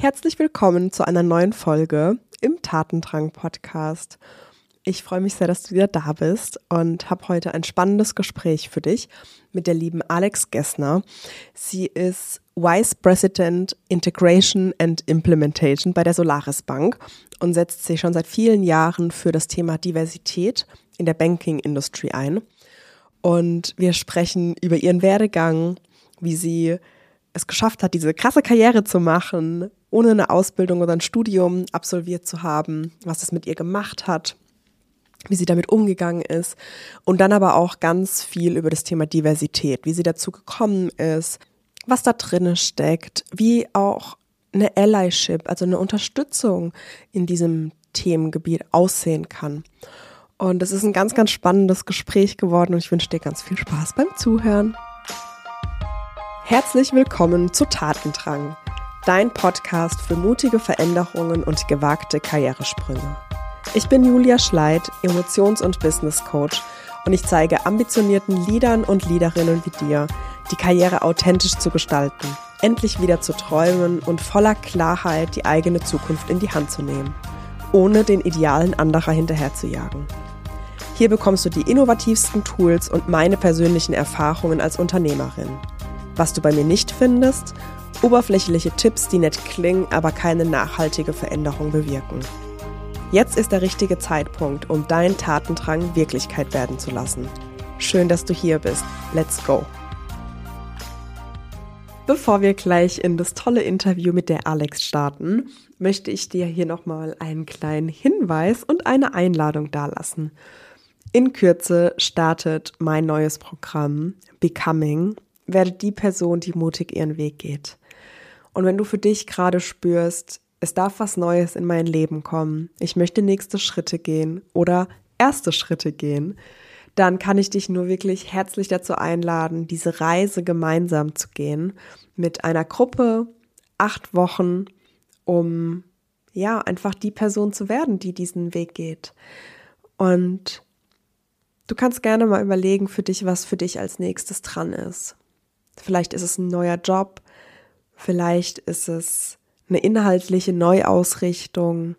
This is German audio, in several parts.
Herzlich willkommen zu einer neuen Folge im Tatendrang Podcast. Ich freue mich sehr, dass du wieder da bist und habe heute ein spannendes Gespräch für dich mit der lieben Alex Gessner. Sie ist Vice President Integration and Implementation bei der Solaris Bank und setzt sich schon seit vielen Jahren für das Thema Diversität in der Banking Industry ein. Und wir sprechen über ihren Werdegang, wie sie es geschafft hat, diese krasse Karriere zu machen, ohne eine Ausbildung oder ein Studium absolviert zu haben, was es mit ihr gemacht hat, wie sie damit umgegangen ist und dann aber auch ganz viel über das Thema Diversität, wie sie dazu gekommen ist, was da drinne steckt, wie auch eine Allyship, also eine Unterstützung in diesem Themengebiet aussehen kann. Und es ist ein ganz, ganz spannendes Gespräch geworden und ich wünsche dir ganz viel Spaß beim Zuhören. Herzlich willkommen zu Tatendrang, dein Podcast für mutige Veränderungen und gewagte Karrieresprünge. Ich bin Julia Schleid, Emotions- und Business Coach und ich zeige ambitionierten Leadern und Leaderinnen wie dir, die Karriere authentisch zu gestalten, endlich wieder zu träumen und voller Klarheit die eigene Zukunft in die Hand zu nehmen, ohne den Idealen anderer hinterherzujagen. Hier bekommst du die innovativsten Tools und meine persönlichen Erfahrungen als Unternehmerin. Was du bei mir nicht findest? Oberflächliche Tipps, die nett klingen, aber keine nachhaltige Veränderung bewirken. Jetzt ist der richtige Zeitpunkt, um deinen Tatendrang Wirklichkeit werden zu lassen. Schön, dass du hier bist. Let's go! Bevor wir gleich in das tolle Interview mit der Alex starten, möchte ich dir hier nochmal einen kleinen Hinweis und eine Einladung dalassen. In Kürze startet mein neues Programm Becoming werde die Person, die mutig ihren Weg geht. Und wenn du für dich gerade spürst, es darf was Neues in mein Leben kommen, ich möchte nächste Schritte gehen oder erste Schritte gehen, dann kann ich dich nur wirklich herzlich dazu einladen, diese Reise gemeinsam zu gehen mit einer Gruppe, acht Wochen, um ja einfach die Person zu werden, die diesen Weg geht. Und du kannst gerne mal überlegen für dich, was für dich als nächstes dran ist. Vielleicht ist es ein neuer Job, vielleicht ist es eine inhaltliche Neuausrichtung,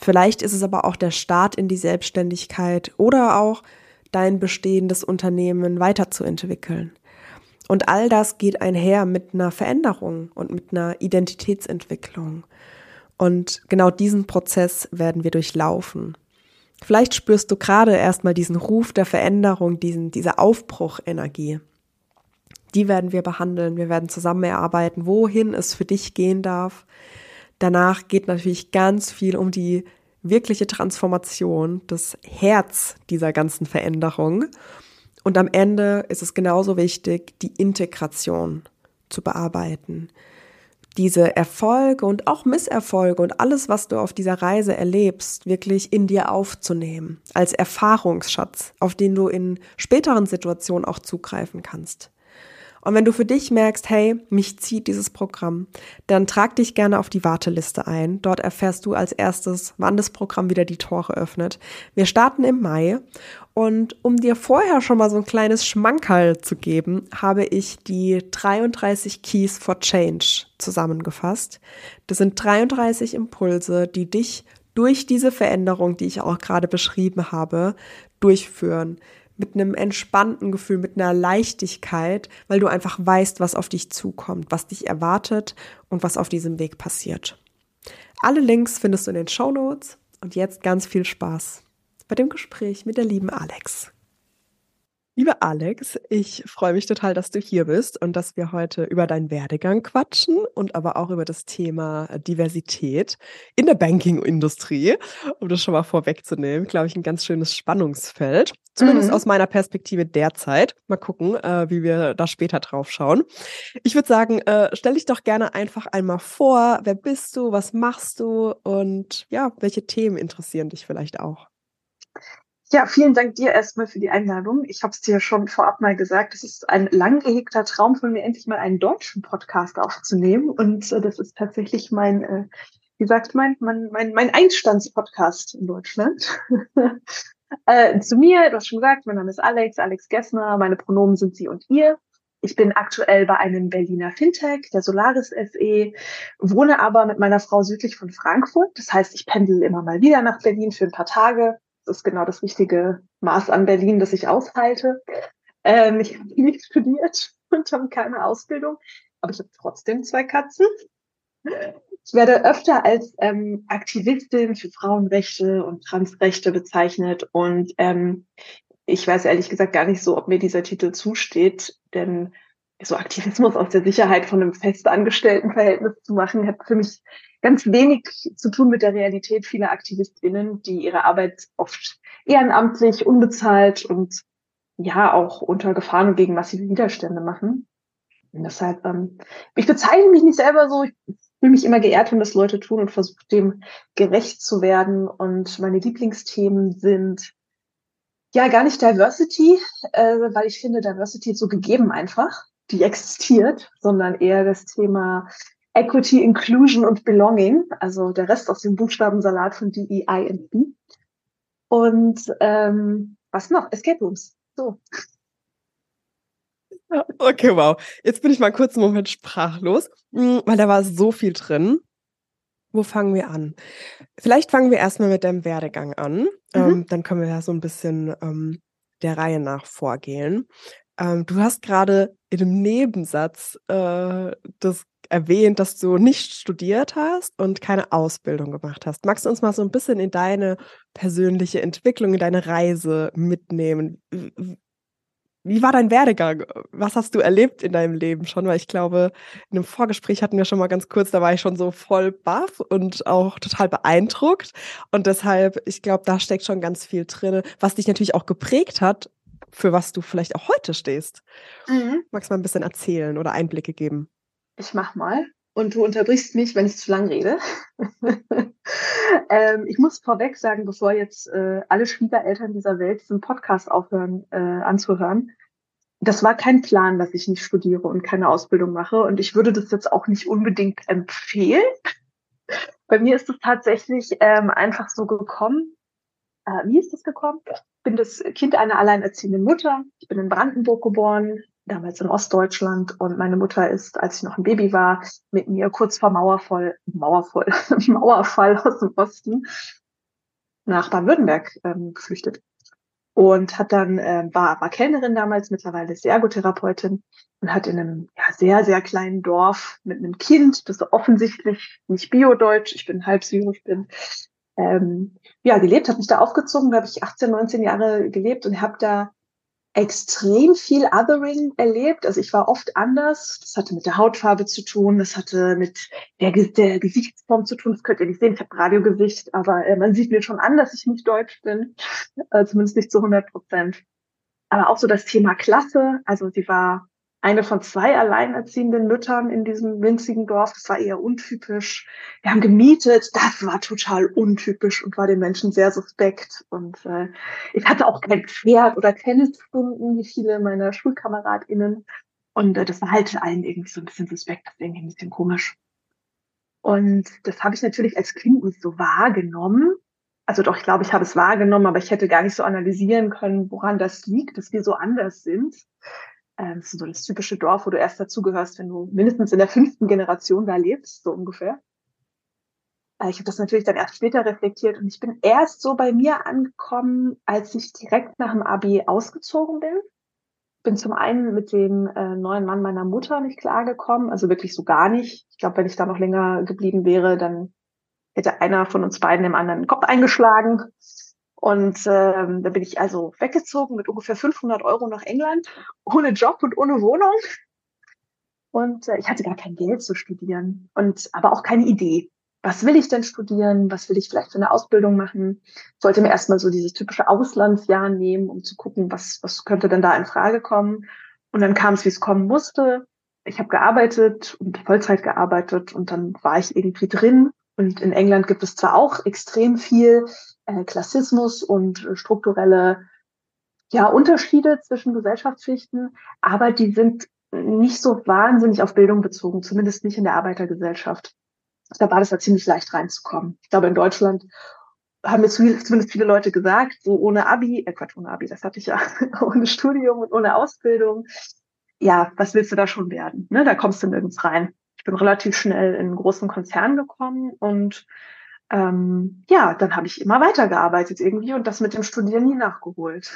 vielleicht ist es aber auch der Start in die Selbstständigkeit oder auch dein bestehendes Unternehmen weiterzuentwickeln. Und all das geht einher mit einer Veränderung und mit einer Identitätsentwicklung. Und genau diesen Prozess werden wir durchlaufen. Vielleicht spürst du gerade erstmal diesen Ruf der Veränderung, diesen, diese Aufbruchenergie. Die werden wir behandeln. Wir werden zusammen erarbeiten, wohin es für dich gehen darf. Danach geht natürlich ganz viel um die wirkliche Transformation, das Herz dieser ganzen Veränderung. Und am Ende ist es genauso wichtig, die Integration zu bearbeiten. Diese Erfolge und auch Misserfolge und alles, was du auf dieser Reise erlebst, wirklich in dir aufzunehmen, als Erfahrungsschatz, auf den du in späteren Situationen auch zugreifen kannst. Und wenn du für dich merkst, hey, mich zieht dieses Programm, dann trag dich gerne auf die Warteliste ein. Dort erfährst du als erstes, wann das Programm wieder die Tore öffnet. Wir starten im Mai und um dir vorher schon mal so ein kleines Schmankerl zu geben, habe ich die 33 Keys for Change zusammengefasst. Das sind 33 Impulse, die dich durch diese Veränderung, die ich auch gerade beschrieben habe, durchführen mit einem entspannten Gefühl, mit einer Leichtigkeit, weil du einfach weißt, was auf dich zukommt, was dich erwartet und was auf diesem Weg passiert. Alle Links findest du in den Show Notes und jetzt ganz viel Spaß bei dem Gespräch mit der lieben Alex. Liebe Alex, ich freue mich total, dass du hier bist und dass wir heute über deinen Werdegang quatschen und aber auch über das Thema Diversität in der Banking-Industrie, um das schon mal vorwegzunehmen, glaube ich, ein ganz schönes Spannungsfeld. Zumindest mhm. aus meiner Perspektive derzeit. Mal gucken, äh, wie wir da später drauf schauen. Ich würde sagen, äh, stell dich doch gerne einfach einmal vor. Wer bist du? Was machst du? Und ja, welche Themen interessieren dich vielleicht auch? Ja, vielen Dank dir erstmal für die Einladung. Ich habe es dir schon vorab mal gesagt, es ist ein lang gehegter Traum von mir, endlich mal einen deutschen Podcast aufzunehmen. Und äh, das ist tatsächlich mein, äh, wie sagt man, mein, mein, mein Einstandspodcast in Deutschland. äh, zu mir, du hast schon gesagt, mein Name ist Alex, Alex Gessner, meine Pronomen sind sie und ihr. Ich bin aktuell bei einem Berliner Fintech, der Solaris SE, wohne aber mit meiner Frau südlich von Frankfurt. Das heißt, ich pendel immer mal wieder nach Berlin für ein paar Tage. Ist genau das richtige Maß an Berlin, das ich aushalte. Ähm, ich habe nicht studiert und habe keine Ausbildung, aber ich habe trotzdem zwei Katzen. Ich werde öfter als ähm, Aktivistin für Frauenrechte und Transrechte bezeichnet und ähm, ich weiß ehrlich gesagt gar nicht so, ob mir dieser Titel zusteht, denn so Aktivismus aus der Sicherheit von einem festangestellten Verhältnis zu machen, hat für mich ganz wenig zu tun mit der Realität vieler AktivistInnen, die ihre Arbeit oft ehrenamtlich, unbezahlt und ja auch unter Gefahren und gegen massive Widerstände machen. Und deshalb, ähm, ich bezeichne mich nicht selber so, ich fühle mich immer geehrt, wenn das Leute tun und versuche dem gerecht zu werden. Und meine Lieblingsthemen sind ja gar nicht Diversity, äh, weil ich finde, Diversity ist so gegeben einfach, die existiert, sondern eher das Thema Equity, Inclusion und Belonging, also der Rest aus dem Buchstabensalat von DEI und B. Und ähm, was noch? Escape Rooms. So. Okay, wow. Jetzt bin ich mal kurz einen Moment sprachlos, hm, weil da war so viel drin. Wo fangen wir an? Vielleicht fangen wir erstmal mit deinem Werdegang an. Mhm. Ähm, dann können wir ja so ein bisschen ähm, der Reihe nach vorgehen. Ähm, du hast gerade in einem Nebensatz äh, das erwähnt, dass du nicht studiert hast und keine Ausbildung gemacht hast. Magst du uns mal so ein bisschen in deine persönliche Entwicklung, in deine Reise mitnehmen? Wie war dein Werdegang? Was hast du erlebt in deinem Leben schon? Weil ich glaube, in einem Vorgespräch hatten wir schon mal ganz kurz, da war ich schon so voll baff und auch total beeindruckt. Und deshalb, ich glaube, da steckt schon ganz viel drin, was dich natürlich auch geprägt hat, für was du vielleicht auch heute stehst. Mhm. Magst du mal ein bisschen erzählen oder Einblicke geben? Ich mach mal. Und du unterbrichst mich, wenn ich zu lang rede. ähm, ich muss vorweg sagen, bevor jetzt äh, alle Schwiegereltern dieser Welt diesen Podcast aufhören äh, anzuhören, das war kein Plan, dass ich nicht studiere und keine Ausbildung mache. Und ich würde das jetzt auch nicht unbedingt empfehlen. Bei mir ist es tatsächlich ähm, einfach so gekommen. Äh, wie ist das gekommen? Ich bin das Kind einer alleinerziehenden Mutter. Ich bin in Brandenburg geboren, damals in Ostdeutschland. Und meine Mutter ist, als ich noch ein Baby war, mit mir kurz vor Mauerfall, Mauerfall, Mauerfall aus dem Osten nach Baden-Württemberg ähm, geflüchtet und hat dann äh, war, war Kellnerin damals, mittlerweile ist sie Ergotherapeutin und hat in einem ja, sehr, sehr kleinen Dorf mit einem Kind, das offensichtlich nicht Bio-Deutsch, ich bin halb syrisch bin, ähm, ja, gelebt, hat mich da aufgezogen, da habe ich 18, 19 Jahre gelebt und habe da extrem viel Othering erlebt. Also ich war oft anders. Das hatte mit der Hautfarbe zu tun, das hatte mit der, der Gesichtsform zu tun. Das könnt ihr nicht sehen, ich habe Radiogesicht, aber äh, man sieht mir schon an, dass ich nicht deutsch bin, äh, zumindest nicht zu 100 Prozent. Aber auch so das Thema Klasse. Also sie war eine von zwei alleinerziehenden Müttern in diesem winzigen Dorf. Das war eher untypisch. Wir haben gemietet. Das war total untypisch und war den Menschen sehr suspekt. Und äh, ich hatte auch kein Pferd oder Tennisstunden wie viele meiner SchulkameradInnen. Und äh, das war halt allen irgendwie so ein bisschen suspekt. Das ist irgendwie ein bisschen komisch. Und das habe ich natürlich als Kind nicht so wahrgenommen. Also doch, ich glaube, ich habe es wahrgenommen, aber ich hätte gar nicht so analysieren können, woran das liegt, dass wir so anders sind. Ähm, so das typische Dorf, wo du erst dazugehörst, wenn du mindestens in der fünften Generation da lebst, so ungefähr. Äh, ich habe das natürlich dann erst später reflektiert und ich bin erst so bei mir angekommen, als ich direkt nach dem Abi ausgezogen bin. Bin zum einen mit dem äh, neuen Mann meiner Mutter nicht klargekommen, also wirklich so gar nicht. Ich glaube, wenn ich da noch länger geblieben wäre, dann hätte einer von uns beiden dem anderen den Kopf eingeschlagen. Und ähm, da bin ich also weggezogen mit ungefähr 500 Euro nach England, ohne Job und ohne Wohnung. Und äh, ich hatte gar kein Geld zu studieren und aber auch keine Idee. Was will ich denn studieren? Was will ich vielleicht für eine Ausbildung machen? Ich wollte mir erstmal so dieses typische Auslandsjahr nehmen, um zu gucken, was, was könnte denn da in Frage kommen. Und dann kam es, wie es kommen musste. Ich habe gearbeitet und Vollzeit gearbeitet und dann war ich irgendwie drin. Und in England gibt es zwar auch extrem viel Klassismus und äh, strukturelle ja, Unterschiede zwischen Gesellschaftsschichten, aber die sind nicht so wahnsinnig auf Bildung bezogen, zumindest nicht in der Arbeitergesellschaft. Da war das ja ziemlich leicht reinzukommen. Ich glaube, in Deutschland haben mir zumindest viele Leute gesagt, so ohne Abi, äh Quatsch, ohne Abi, das hatte ich ja, ohne Studium und ohne Ausbildung, ja, was willst du da schon werden? Ne? Da kommst du nirgends rein. Ich bin relativ schnell in einen großen Konzern gekommen und ähm, ja, dann habe ich immer weitergearbeitet irgendwie und das mit dem Studieren nie nachgeholt.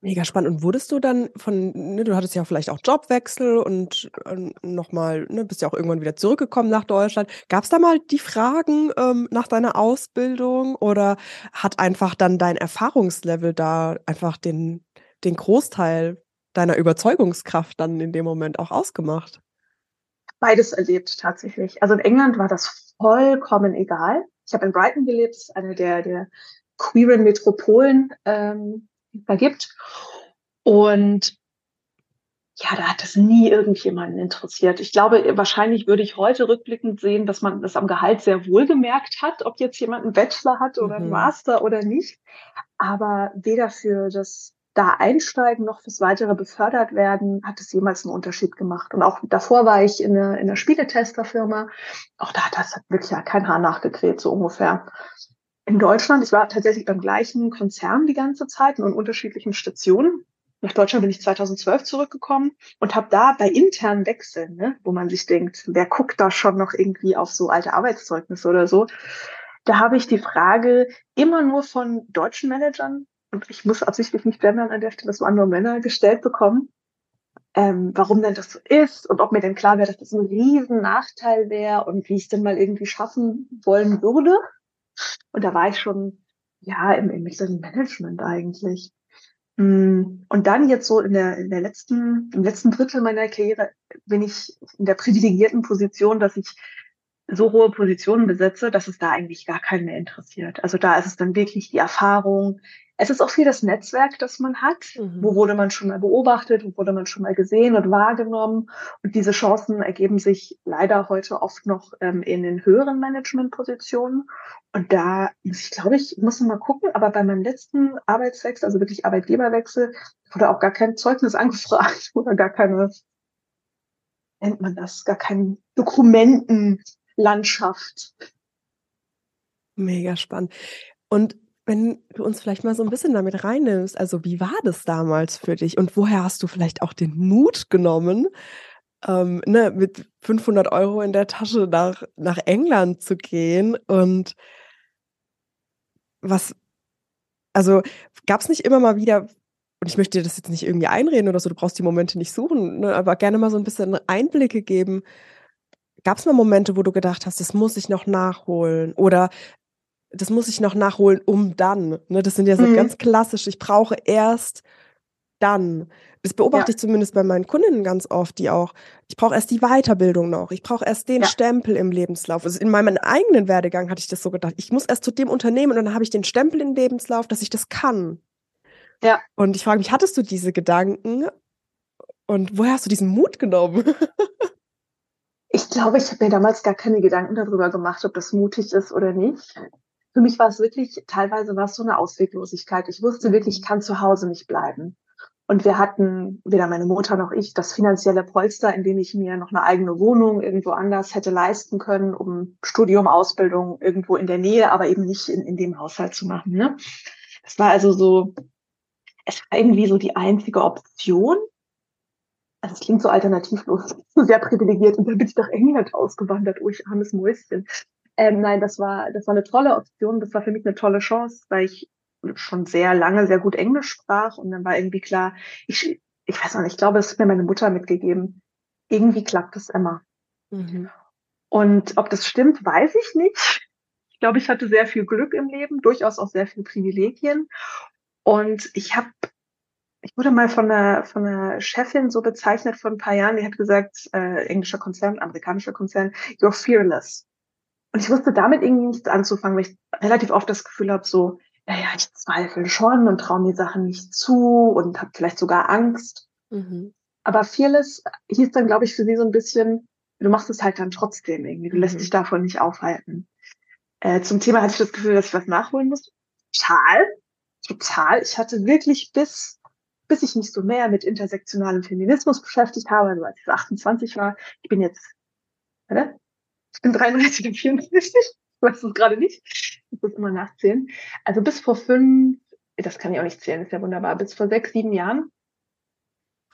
Mega spannend. Und wurdest du dann von, ne, du hattest ja vielleicht auch Jobwechsel und äh, nochmal, ne, bist ja auch irgendwann wieder zurückgekommen nach Deutschland. Gab es da mal die Fragen ähm, nach deiner Ausbildung oder hat einfach dann dein Erfahrungslevel da einfach den, den Großteil deiner Überzeugungskraft dann in dem Moment auch ausgemacht? Beides erlebt tatsächlich. Also in England war das vollkommen egal. Ich habe in Brighton gelebt, eine der, der queeren Metropolen ähm, da gibt. Und ja, da hat das nie irgendjemanden interessiert. Ich glaube, wahrscheinlich würde ich heute rückblickend sehen, dass man das am Gehalt sehr wohl gemerkt hat, ob jetzt jemand einen Bachelor hat oder einen mhm. Master oder nicht. Aber weder für das da einsteigen noch fürs weitere befördert werden, hat es jemals einen Unterschied gemacht. Und auch davor war ich in einer, in einer Spieletesterfirma. Auch da hat das wirklich kein Haar nachgekräht, so ungefähr in Deutschland. Ich war tatsächlich beim gleichen Konzern die ganze Zeit und unterschiedlichen Stationen. Nach Deutschland bin ich 2012 zurückgekommen und habe da bei internen Wechseln, ne, wo man sich denkt, wer guckt da schon noch irgendwie auf so alte Arbeitszeugnisse oder so, da habe ich die Frage immer nur von deutschen Managern, und ich muss absichtlich nicht gendern an der Stelle, das waren nur Männer, gestellt bekommen, ähm, warum denn das so ist und ob mir denn klar wäre, dass das ein riesen Nachteil wäre und wie ich es denn mal irgendwie schaffen wollen würde. Und da war ich schon, ja, im, im mittleren Management eigentlich. Mm, und dann jetzt so in der, in der letzten, im letzten Drittel meiner Karriere bin ich in der privilegierten Position, dass ich so hohe Positionen besetze, dass es da eigentlich gar keinen mehr interessiert. Also da ist es dann wirklich die Erfahrung, es ist auch viel das Netzwerk, das man hat. Mhm. Wo wurde man schon mal beobachtet? Wo wurde man schon mal gesehen und wahrgenommen? Und diese Chancen ergeben sich leider heute oft noch ähm, in den höheren Managementpositionen. Und da muss ich, glaube ich, muss mal gucken, aber bei meinem letzten Arbeitswechsel, also wirklich Arbeitgeberwechsel, wurde auch gar kein Zeugnis angefragt oder gar keine, nennt man das, gar keine Dokumentenlandschaft. Mega spannend. Und wenn du uns vielleicht mal so ein bisschen damit reinnimmst, also wie war das damals für dich und woher hast du vielleicht auch den Mut genommen, ähm, ne, mit 500 Euro in der Tasche nach, nach England zu gehen und was, also gab es nicht immer mal wieder, und ich möchte dir das jetzt nicht irgendwie einreden oder so, du brauchst die Momente nicht suchen, ne, aber gerne mal so ein bisschen Einblicke geben. Gab es mal Momente, wo du gedacht hast, das muss ich noch nachholen? Oder das muss ich noch nachholen, um dann. Ne, das sind ja so mhm. ganz klassisch, ich brauche erst dann. Das beobachte ja. ich zumindest bei meinen Kundinnen ganz oft, die auch, ich brauche erst die Weiterbildung noch, ich brauche erst den ja. Stempel im Lebenslauf. Also in meinem eigenen Werdegang hatte ich das so gedacht, ich muss erst zu dem Unternehmen und dann habe ich den Stempel im Lebenslauf, dass ich das kann. Ja. Und ich frage mich, hattest du diese Gedanken und woher hast du diesen Mut genommen? ich glaube, ich habe mir damals gar keine Gedanken darüber gemacht, ob das mutig ist oder nicht für mich war es wirklich, teilweise war es so eine Ausweglosigkeit. Ich wusste wirklich, ich kann zu Hause nicht bleiben. Und wir hatten, weder meine Mutter noch ich, das finanzielle Polster, in dem ich mir noch eine eigene Wohnung irgendwo anders hätte leisten können, um Studium, Ausbildung irgendwo in der Nähe, aber eben nicht in, in dem Haushalt zu machen. Ne? Das war also so, es war irgendwie so die einzige Option. Also es klingt so alternativlos, so sehr privilegiert. Und dann bin ich nach England ausgewandert, oh ich armes Mäuschen. Ähm, nein, das war, das war eine tolle Option. Das war für mich eine tolle Chance, weil ich schon sehr lange sehr gut Englisch sprach und dann war irgendwie klar, ich, ich weiß noch nicht, ich glaube, es hat mir meine Mutter mitgegeben. Irgendwie klappt es immer. Mhm. Und ob das stimmt, weiß ich nicht. Ich glaube, ich hatte sehr viel Glück im Leben, durchaus auch sehr viele Privilegien. Und ich habe, ich wurde mal von einer, von einer Chefin so bezeichnet vor ein paar Jahren, die hat gesagt, äh, englischer Konzern, amerikanischer Konzern, you're fearless. Und ich wusste damit irgendwie nichts anzufangen, weil ich relativ oft das Gefühl habe, so, naja, ich zweifle schon und traue mir Sachen nicht zu und habe vielleicht sogar Angst. Mhm. Aber Fearless hieß dann, glaube ich, für sie so ein bisschen, du machst es halt dann trotzdem irgendwie, du mhm. lässt dich davon nicht aufhalten. Äh, zum Thema hatte ich das Gefühl, dass ich was nachholen muss. Total, total. Ich hatte wirklich bis, bis ich mich so mehr mit intersektionalem Feminismus beschäftigt habe, also als ich 28 war, ich bin jetzt, oder? Ich bin 33 und 34. Ich weiß es gerade nicht. Ich muss immer nachzählen. Also bis vor fünf, das kann ich auch nicht zählen, ist ja wunderbar, bis vor sechs, sieben Jahren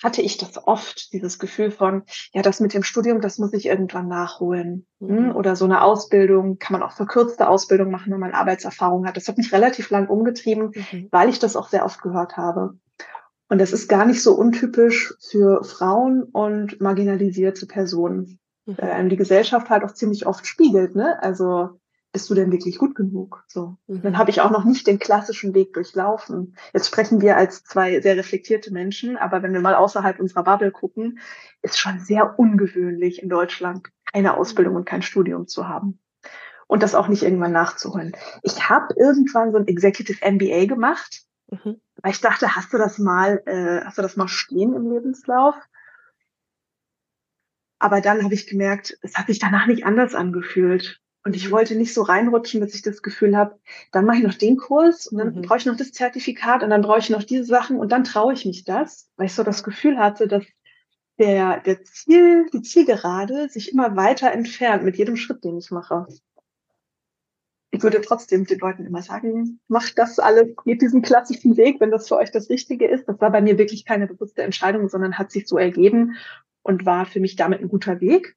hatte ich das oft, dieses Gefühl von, ja, das mit dem Studium, das muss ich irgendwann nachholen. Hm? Mhm. Oder so eine Ausbildung, kann man auch verkürzte Ausbildung machen, wenn man Arbeitserfahrung hat. Das hat mich relativ lang umgetrieben, mhm. weil ich das auch sehr oft gehört habe. Und das ist gar nicht so untypisch für Frauen und marginalisierte Personen, mhm. weil einem die Gesellschaft halt auch ziemlich oft spiegelt. Ne? Also bist du denn wirklich gut genug? So. Mhm. Dann habe ich auch noch nicht den klassischen Weg durchlaufen. Jetzt sprechen wir als zwei sehr reflektierte Menschen, aber wenn wir mal außerhalb unserer Bubble gucken, ist schon sehr ungewöhnlich in Deutschland keine Ausbildung und kein Studium zu haben. Und das auch nicht irgendwann nachzuholen. Ich habe irgendwann so ein Executive MBA gemacht, mhm. weil ich dachte, hast du das mal, äh, hast du das mal stehen im Lebenslauf? Aber dann habe ich gemerkt, es hat sich danach nicht anders angefühlt. Und ich wollte nicht so reinrutschen, dass ich das Gefühl habe, dann mache ich noch den Kurs und dann mhm. brauche ich noch das Zertifikat und dann brauche ich noch diese Sachen und dann traue ich mich das, weil ich so das Gefühl hatte, dass der, der Ziel, die Zielgerade sich immer weiter entfernt mit jedem Schritt, den ich mache. Ich würde trotzdem den Leuten immer sagen, macht das alles, geht diesen klassischen Weg, wenn das für euch das Richtige ist. Das war bei mir wirklich keine bewusste Entscheidung, sondern hat sich so ergeben und war für mich damit ein guter Weg.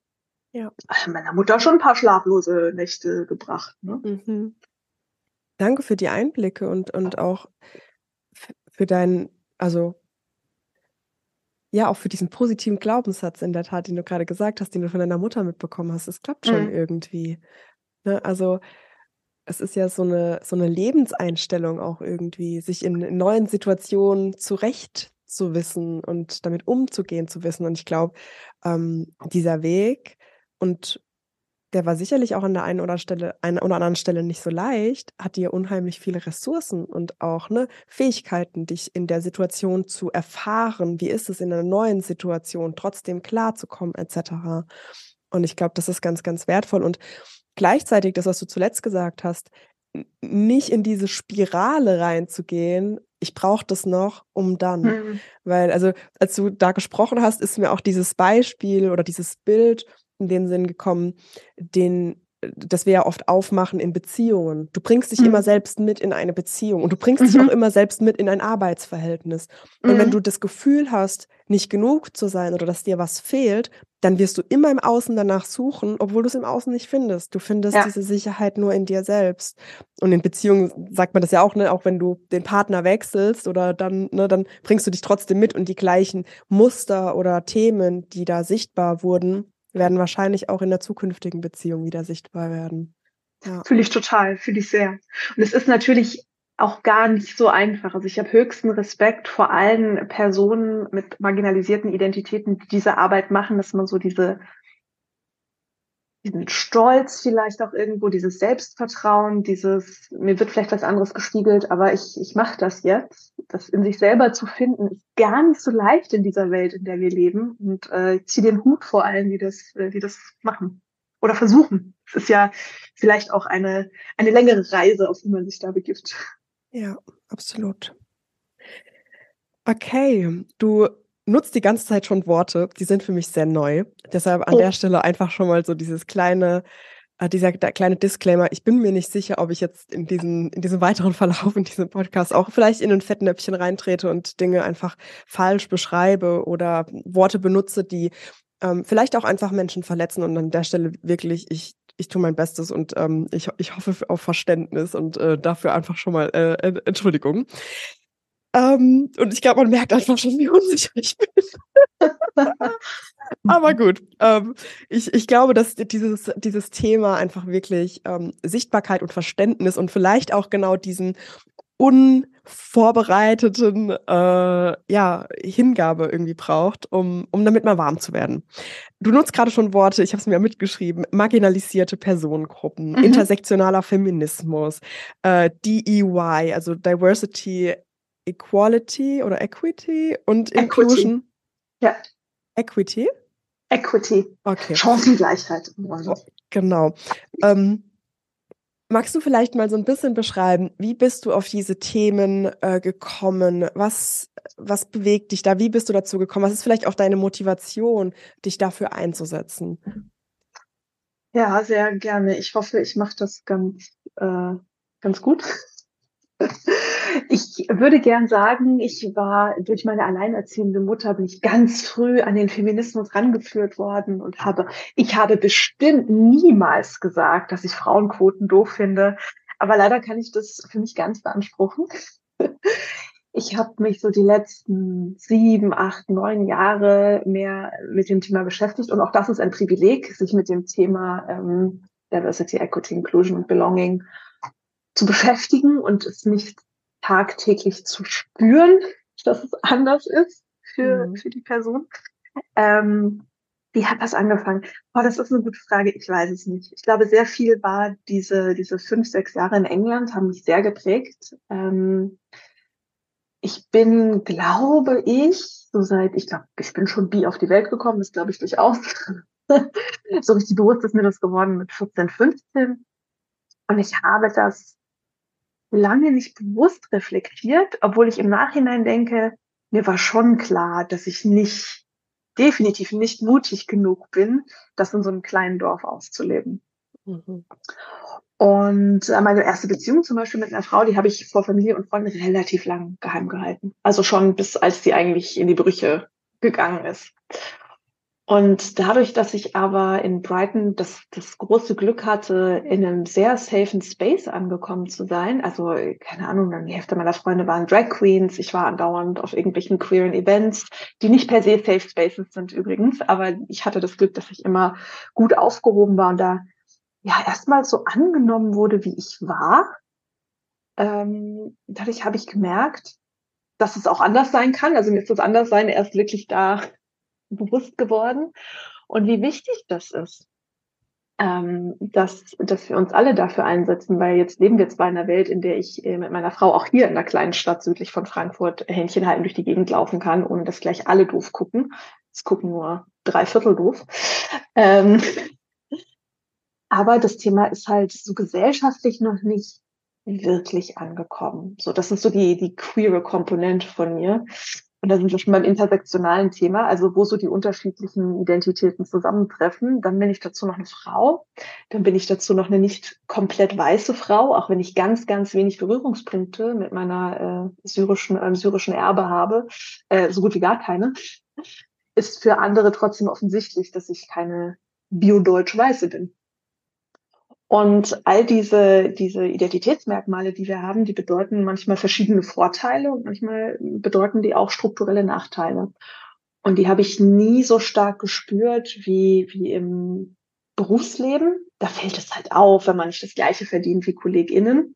Ja. Also meiner Mutter schon ein paar schlaflose Nächte gebracht. Ne? Mhm. Danke für die Einblicke und, und auch für deinen, also ja, auch für diesen positiven Glaubenssatz in der Tat, den du gerade gesagt hast, den du von deiner Mutter mitbekommen hast. Es klappt schon mhm. irgendwie. Ne? Also es ist ja so eine, so eine Lebenseinstellung auch irgendwie, sich in, in neuen Situationen zurecht zu wissen und damit umzugehen zu wissen. Und ich glaube, ähm, dieser Weg, und der war sicherlich auch an der einen oder, Stelle, einer oder anderen Stelle nicht so leicht, hat dir unheimlich viele Ressourcen und auch ne, Fähigkeiten, dich in der Situation zu erfahren. Wie ist es in einer neuen Situation, trotzdem klarzukommen, etc. Und ich glaube, das ist ganz, ganz wertvoll. Und gleichzeitig, das, was du zuletzt gesagt hast, nicht in diese Spirale reinzugehen, ich brauche das noch, um dann. Mhm. Weil, also, als du da gesprochen hast, ist mir auch dieses Beispiel oder dieses Bild in den Sinn gekommen, den das wir ja oft aufmachen in Beziehungen. Du bringst dich mhm. immer selbst mit in eine Beziehung und du bringst mhm. dich auch immer selbst mit in ein Arbeitsverhältnis. Und mhm. wenn du das Gefühl hast, nicht genug zu sein oder dass dir was fehlt, dann wirst du immer im Außen danach suchen, obwohl du es im Außen nicht findest. Du findest ja. diese Sicherheit nur in dir selbst. Und in Beziehungen sagt man das ja auch, ne, auch wenn du den Partner wechselst oder dann, ne, dann bringst du dich trotzdem mit und die gleichen Muster oder Themen, die da sichtbar wurden, werden wahrscheinlich auch in der zukünftigen Beziehung wieder sichtbar werden. Ja. Fühle ich total, fühle ich sehr. Und es ist natürlich auch gar nicht so einfach. Also ich habe höchsten Respekt vor allen Personen mit marginalisierten Identitäten, die diese Arbeit machen, dass man so diese diesen Stolz vielleicht auch irgendwo, dieses Selbstvertrauen, dieses, mir wird vielleicht was anderes gespiegelt, aber ich, ich mache das jetzt. Das in sich selber zu finden, ist gar nicht so leicht in dieser Welt, in der wir leben. Und äh, ich ziehe den Hut vor allen, die das, äh, die das machen oder versuchen. Es ist ja vielleicht auch eine, eine längere Reise, auf die man sich da begibt. Ja, absolut. Okay, du nutzt die ganze Zeit schon Worte, die sind für mich sehr neu. Deshalb an oh. der Stelle einfach schon mal so dieses kleine, äh, dieser kleine Disclaimer. Ich bin mir nicht sicher, ob ich jetzt in diesen, in diesem weiteren Verlauf in diesem Podcast auch vielleicht in ein Fettnäpfchen reintrete und Dinge einfach falsch beschreibe oder Worte benutze, die ähm, vielleicht auch einfach Menschen verletzen und an der Stelle wirklich, ich ich tue mein Bestes und ähm, ich, ich hoffe auf Verständnis und äh, dafür einfach schon mal äh, Entschuldigung. Ähm, und ich glaube, man merkt einfach schon, wie unsicher ich bin. Aber gut, ähm, ich, ich glaube, dass dieses, dieses Thema einfach wirklich ähm, Sichtbarkeit und Verständnis und vielleicht auch genau diesen unvorbereiteten äh, ja, Hingabe irgendwie braucht, um, um damit mal warm zu werden. Du nutzt gerade schon Worte, ich habe es mir mitgeschrieben, marginalisierte Personengruppen, mhm. intersektionaler Feminismus, äh, DEY, also Diversity, Equality oder Equity und Equity. Inclusion. Ja. Equity? Equity. Okay. Chancengleichheit. Oh, genau. Ähm, magst du vielleicht mal so ein bisschen beschreiben, wie bist du auf diese Themen äh, gekommen? Was, was bewegt dich da? Wie bist du dazu gekommen? Was ist vielleicht auch deine Motivation, dich dafür einzusetzen? Ja, sehr gerne. Ich hoffe, ich mache das ganz, äh, ganz gut. Ich würde gern sagen, ich war durch meine alleinerziehende Mutter bin ich ganz früh an den Feminismus rangeführt worden und habe, ich habe bestimmt niemals gesagt, dass ich Frauenquoten doof finde. Aber leider kann ich das für mich ganz beanspruchen. Ich habe mich so die letzten sieben, acht, neun Jahre mehr mit dem Thema beschäftigt. Und auch das ist ein Privileg, sich mit dem Thema ähm, Diversity, Equity, Inclusion und Belonging zu beschäftigen und es nicht tagtäglich zu spüren, dass es anders ist für, mhm. für die Person. Ähm, wie hat das angefangen? Oh, das ist eine gute Frage. Ich weiß es nicht. Ich glaube, sehr viel war diese, diese fünf, sechs Jahre in England haben mich sehr geprägt. Ähm, ich bin, glaube ich, so seit, ich glaube, ich bin schon bi auf die Welt gekommen, das glaube ich durchaus. so richtig bewusst ist mir das geworden mit 14, 15. Und ich habe das lange nicht bewusst reflektiert, obwohl ich im Nachhinein denke, mir war schon klar, dass ich nicht, definitiv nicht mutig genug bin, das in so einem kleinen Dorf auszuleben. Mhm. Und äh, meine erste Beziehung zum Beispiel mit einer Frau, die habe ich vor Familie und Freunden relativ lang geheim gehalten. Also schon bis als sie eigentlich in die Brüche gegangen ist. Und dadurch, dass ich aber in Brighton das, das große Glück hatte, in einem sehr safen Space angekommen zu sein, also keine Ahnung, die Hälfte meiner Freunde waren Drag Queens, ich war andauernd auf irgendwelchen queeren Events, die nicht per se Safe Spaces sind übrigens, aber ich hatte das Glück, dass ich immer gut aufgehoben war und da ja erstmal so angenommen wurde, wie ich war. Ähm, dadurch habe ich gemerkt, dass es auch anders sein kann. Also mir ist das Anderssein erst wirklich da bewusst geworden und wie wichtig das ist, ähm, dass, dass wir uns alle dafür einsetzen, weil jetzt leben wir zwar in einer Welt, in der ich äh, mit meiner Frau auch hier in einer kleinen Stadt südlich von Frankfurt Händchen halten durch die Gegend laufen kann, ohne dass gleich alle doof gucken. Es gucken nur drei Viertel doof. Ähm, aber das Thema ist halt so gesellschaftlich noch nicht wirklich angekommen. So, das ist so die, die queere Komponente von mir. Und da sind wir schon beim intersektionalen Thema, also wo so die unterschiedlichen Identitäten zusammentreffen. Dann bin ich dazu noch eine Frau. Dann bin ich dazu noch eine nicht komplett weiße Frau, auch wenn ich ganz, ganz wenig Berührungspunkte mit meiner äh, syrischen, äh, syrischen Erbe habe, äh, so gut wie gar keine. Ist für andere trotzdem offensichtlich, dass ich keine bio-deutsch-weiße bin. Und all diese, diese Identitätsmerkmale, die wir haben, die bedeuten manchmal verschiedene Vorteile und manchmal bedeuten die auch strukturelle Nachteile. Und die habe ich nie so stark gespürt wie, wie im Berufsleben. Da fällt es halt auf, wenn man nicht das Gleiche verdient wie KollegInnen.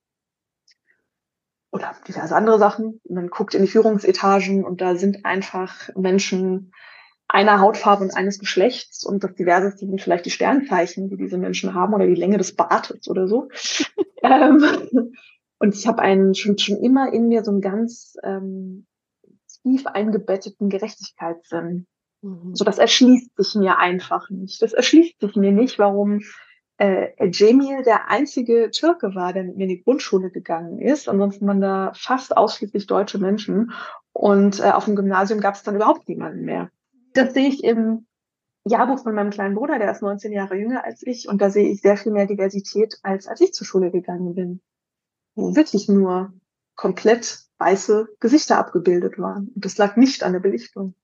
Oder diverse andere Sachen. Man guckt in die Führungsetagen und da sind einfach Menschen einer Hautfarbe und eines Geschlechts und das Diverseste sind vielleicht die Sternzeichen, die diese Menschen haben oder die Länge des Bartes oder so. ähm, und ich habe einen schon, schon immer in mir so einen ganz ähm, tief eingebetteten Gerechtigkeitssinn. Mhm. So, das erschließt sich mir einfach nicht. Das erschließt sich mir nicht, warum äh, Jamil der einzige Türke war, der mit mir in die Grundschule gegangen ist. Ansonsten waren da fast ausschließlich deutsche Menschen. Und äh, auf dem Gymnasium gab es dann überhaupt niemanden mehr das sehe ich im Jahrbuch von meinem kleinen Bruder, der ist 19 Jahre jünger als ich, und da sehe ich sehr viel mehr Diversität, als als ich zur Schule gegangen bin. Wo wirklich nur komplett weiße Gesichter abgebildet waren. Und das lag nicht an der Belichtung.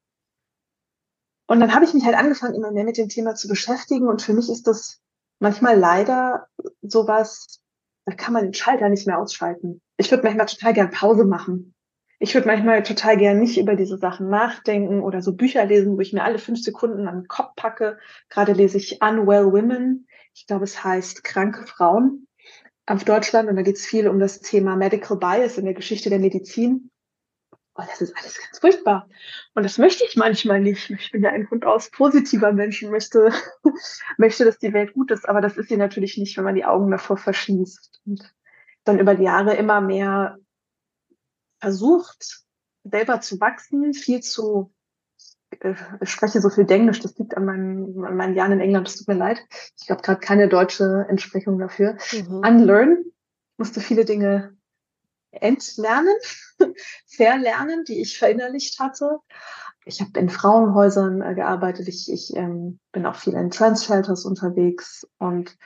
Und dann habe ich mich halt angefangen, immer mehr mit dem Thema zu beschäftigen. Und für mich ist das manchmal leider sowas, da kann man den Schalter nicht mehr ausschalten. Ich würde manchmal total gern Pause machen ich würde manchmal total gern nicht über diese Sachen nachdenken oder so Bücher lesen, wo ich mir alle fünf Sekunden an den Kopf packe. Gerade lese ich Unwell Women. Ich glaube, es heißt kranke Frauen auf Deutschland. Und da geht es viel um das Thema Medical Bias in der Geschichte der Medizin. Oh, das ist alles ganz furchtbar. Und das möchte ich manchmal nicht. Ich bin ja ein Grund aus positiver Mensch und möchte, möchte, dass die Welt gut ist. Aber das ist sie natürlich nicht, wenn man die Augen davor verschließt. Und dann über die Jahre immer mehr versucht, selber zu wachsen, viel zu, äh, ich spreche so viel Englisch, das liegt an meinen, an meinen Jahren in England, das tut mir leid. Ich habe gerade keine deutsche Entsprechung dafür. Mhm. Unlearn, musste viele Dinge entlernen, verlernen, die ich verinnerlicht hatte. Ich habe in Frauenhäusern äh, gearbeitet, ich, ich ähm, bin auch viel in Trans-Shelters unterwegs und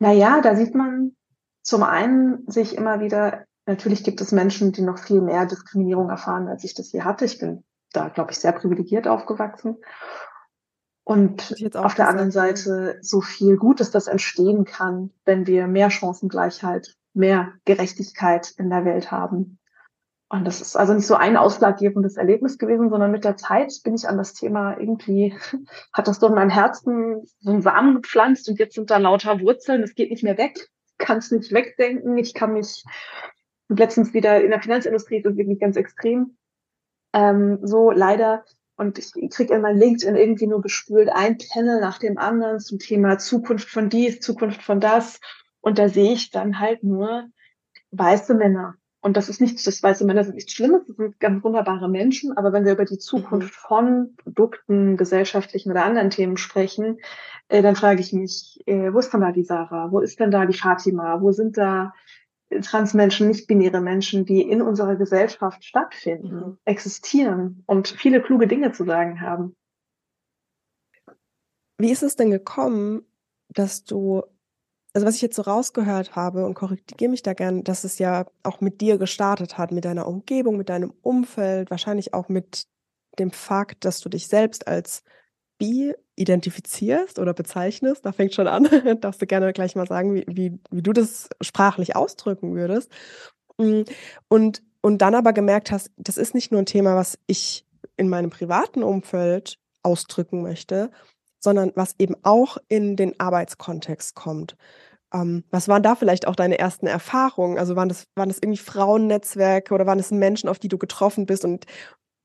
naja, da sieht man zum einen sich immer wieder Natürlich gibt es Menschen, die noch viel mehr Diskriminierung erfahren, als ich das hier hatte. Ich bin da, glaube ich, sehr privilegiert aufgewachsen. Und auf der anderen Seite so viel Gutes, das entstehen kann, wenn wir mehr Chancengleichheit, mehr Gerechtigkeit in der Welt haben. Und das ist also nicht so ein ausschlaggebendes Erlebnis gewesen, sondern mit der Zeit bin ich an das Thema irgendwie, hat das doch in meinem Herzen so einen Samen gepflanzt und jetzt sind da lauter Wurzeln, es geht nicht mehr weg, kann es nicht wegdenken, ich kann mich letztens wieder in der Finanzindustrie, ist wirklich ganz extrem, ähm, so leider und ich kriege in mein LinkedIn irgendwie nur gespült ein Panel nach dem anderen zum Thema Zukunft von dies, Zukunft von das. Und da sehe ich dann halt nur weiße Männer. Und das ist nichts, das weiße Männer sind nichts Schlimmes, das sind ganz wunderbare Menschen. Aber wenn wir über die Zukunft von Produkten, gesellschaftlichen oder anderen Themen sprechen, äh, dann frage ich mich, äh, wo ist denn da die Sarah? Wo ist denn da die Fatima? Wo sind da Transmenschen, nicht-binäre Menschen, die in unserer Gesellschaft stattfinden, mhm. existieren und viele kluge Dinge zu sagen haben. Wie ist es denn gekommen, dass du, also was ich jetzt so rausgehört habe und korrigiere mich da gern, dass es ja auch mit dir gestartet hat, mit deiner Umgebung, mit deinem Umfeld, wahrscheinlich auch mit dem Fakt, dass du dich selbst als bi identifizierst oder bezeichnest, da fängt schon an, darfst du gerne gleich mal sagen, wie, wie, wie du das sprachlich ausdrücken würdest. Mm, und, und dann aber gemerkt hast, das ist nicht nur ein Thema, was ich in meinem privaten Umfeld ausdrücken möchte, sondern was eben auch in den Arbeitskontext kommt. Ähm, was waren da vielleicht auch deine ersten Erfahrungen? Also waren das, waren das irgendwie Frauennetzwerke oder waren es Menschen, auf die du getroffen bist und,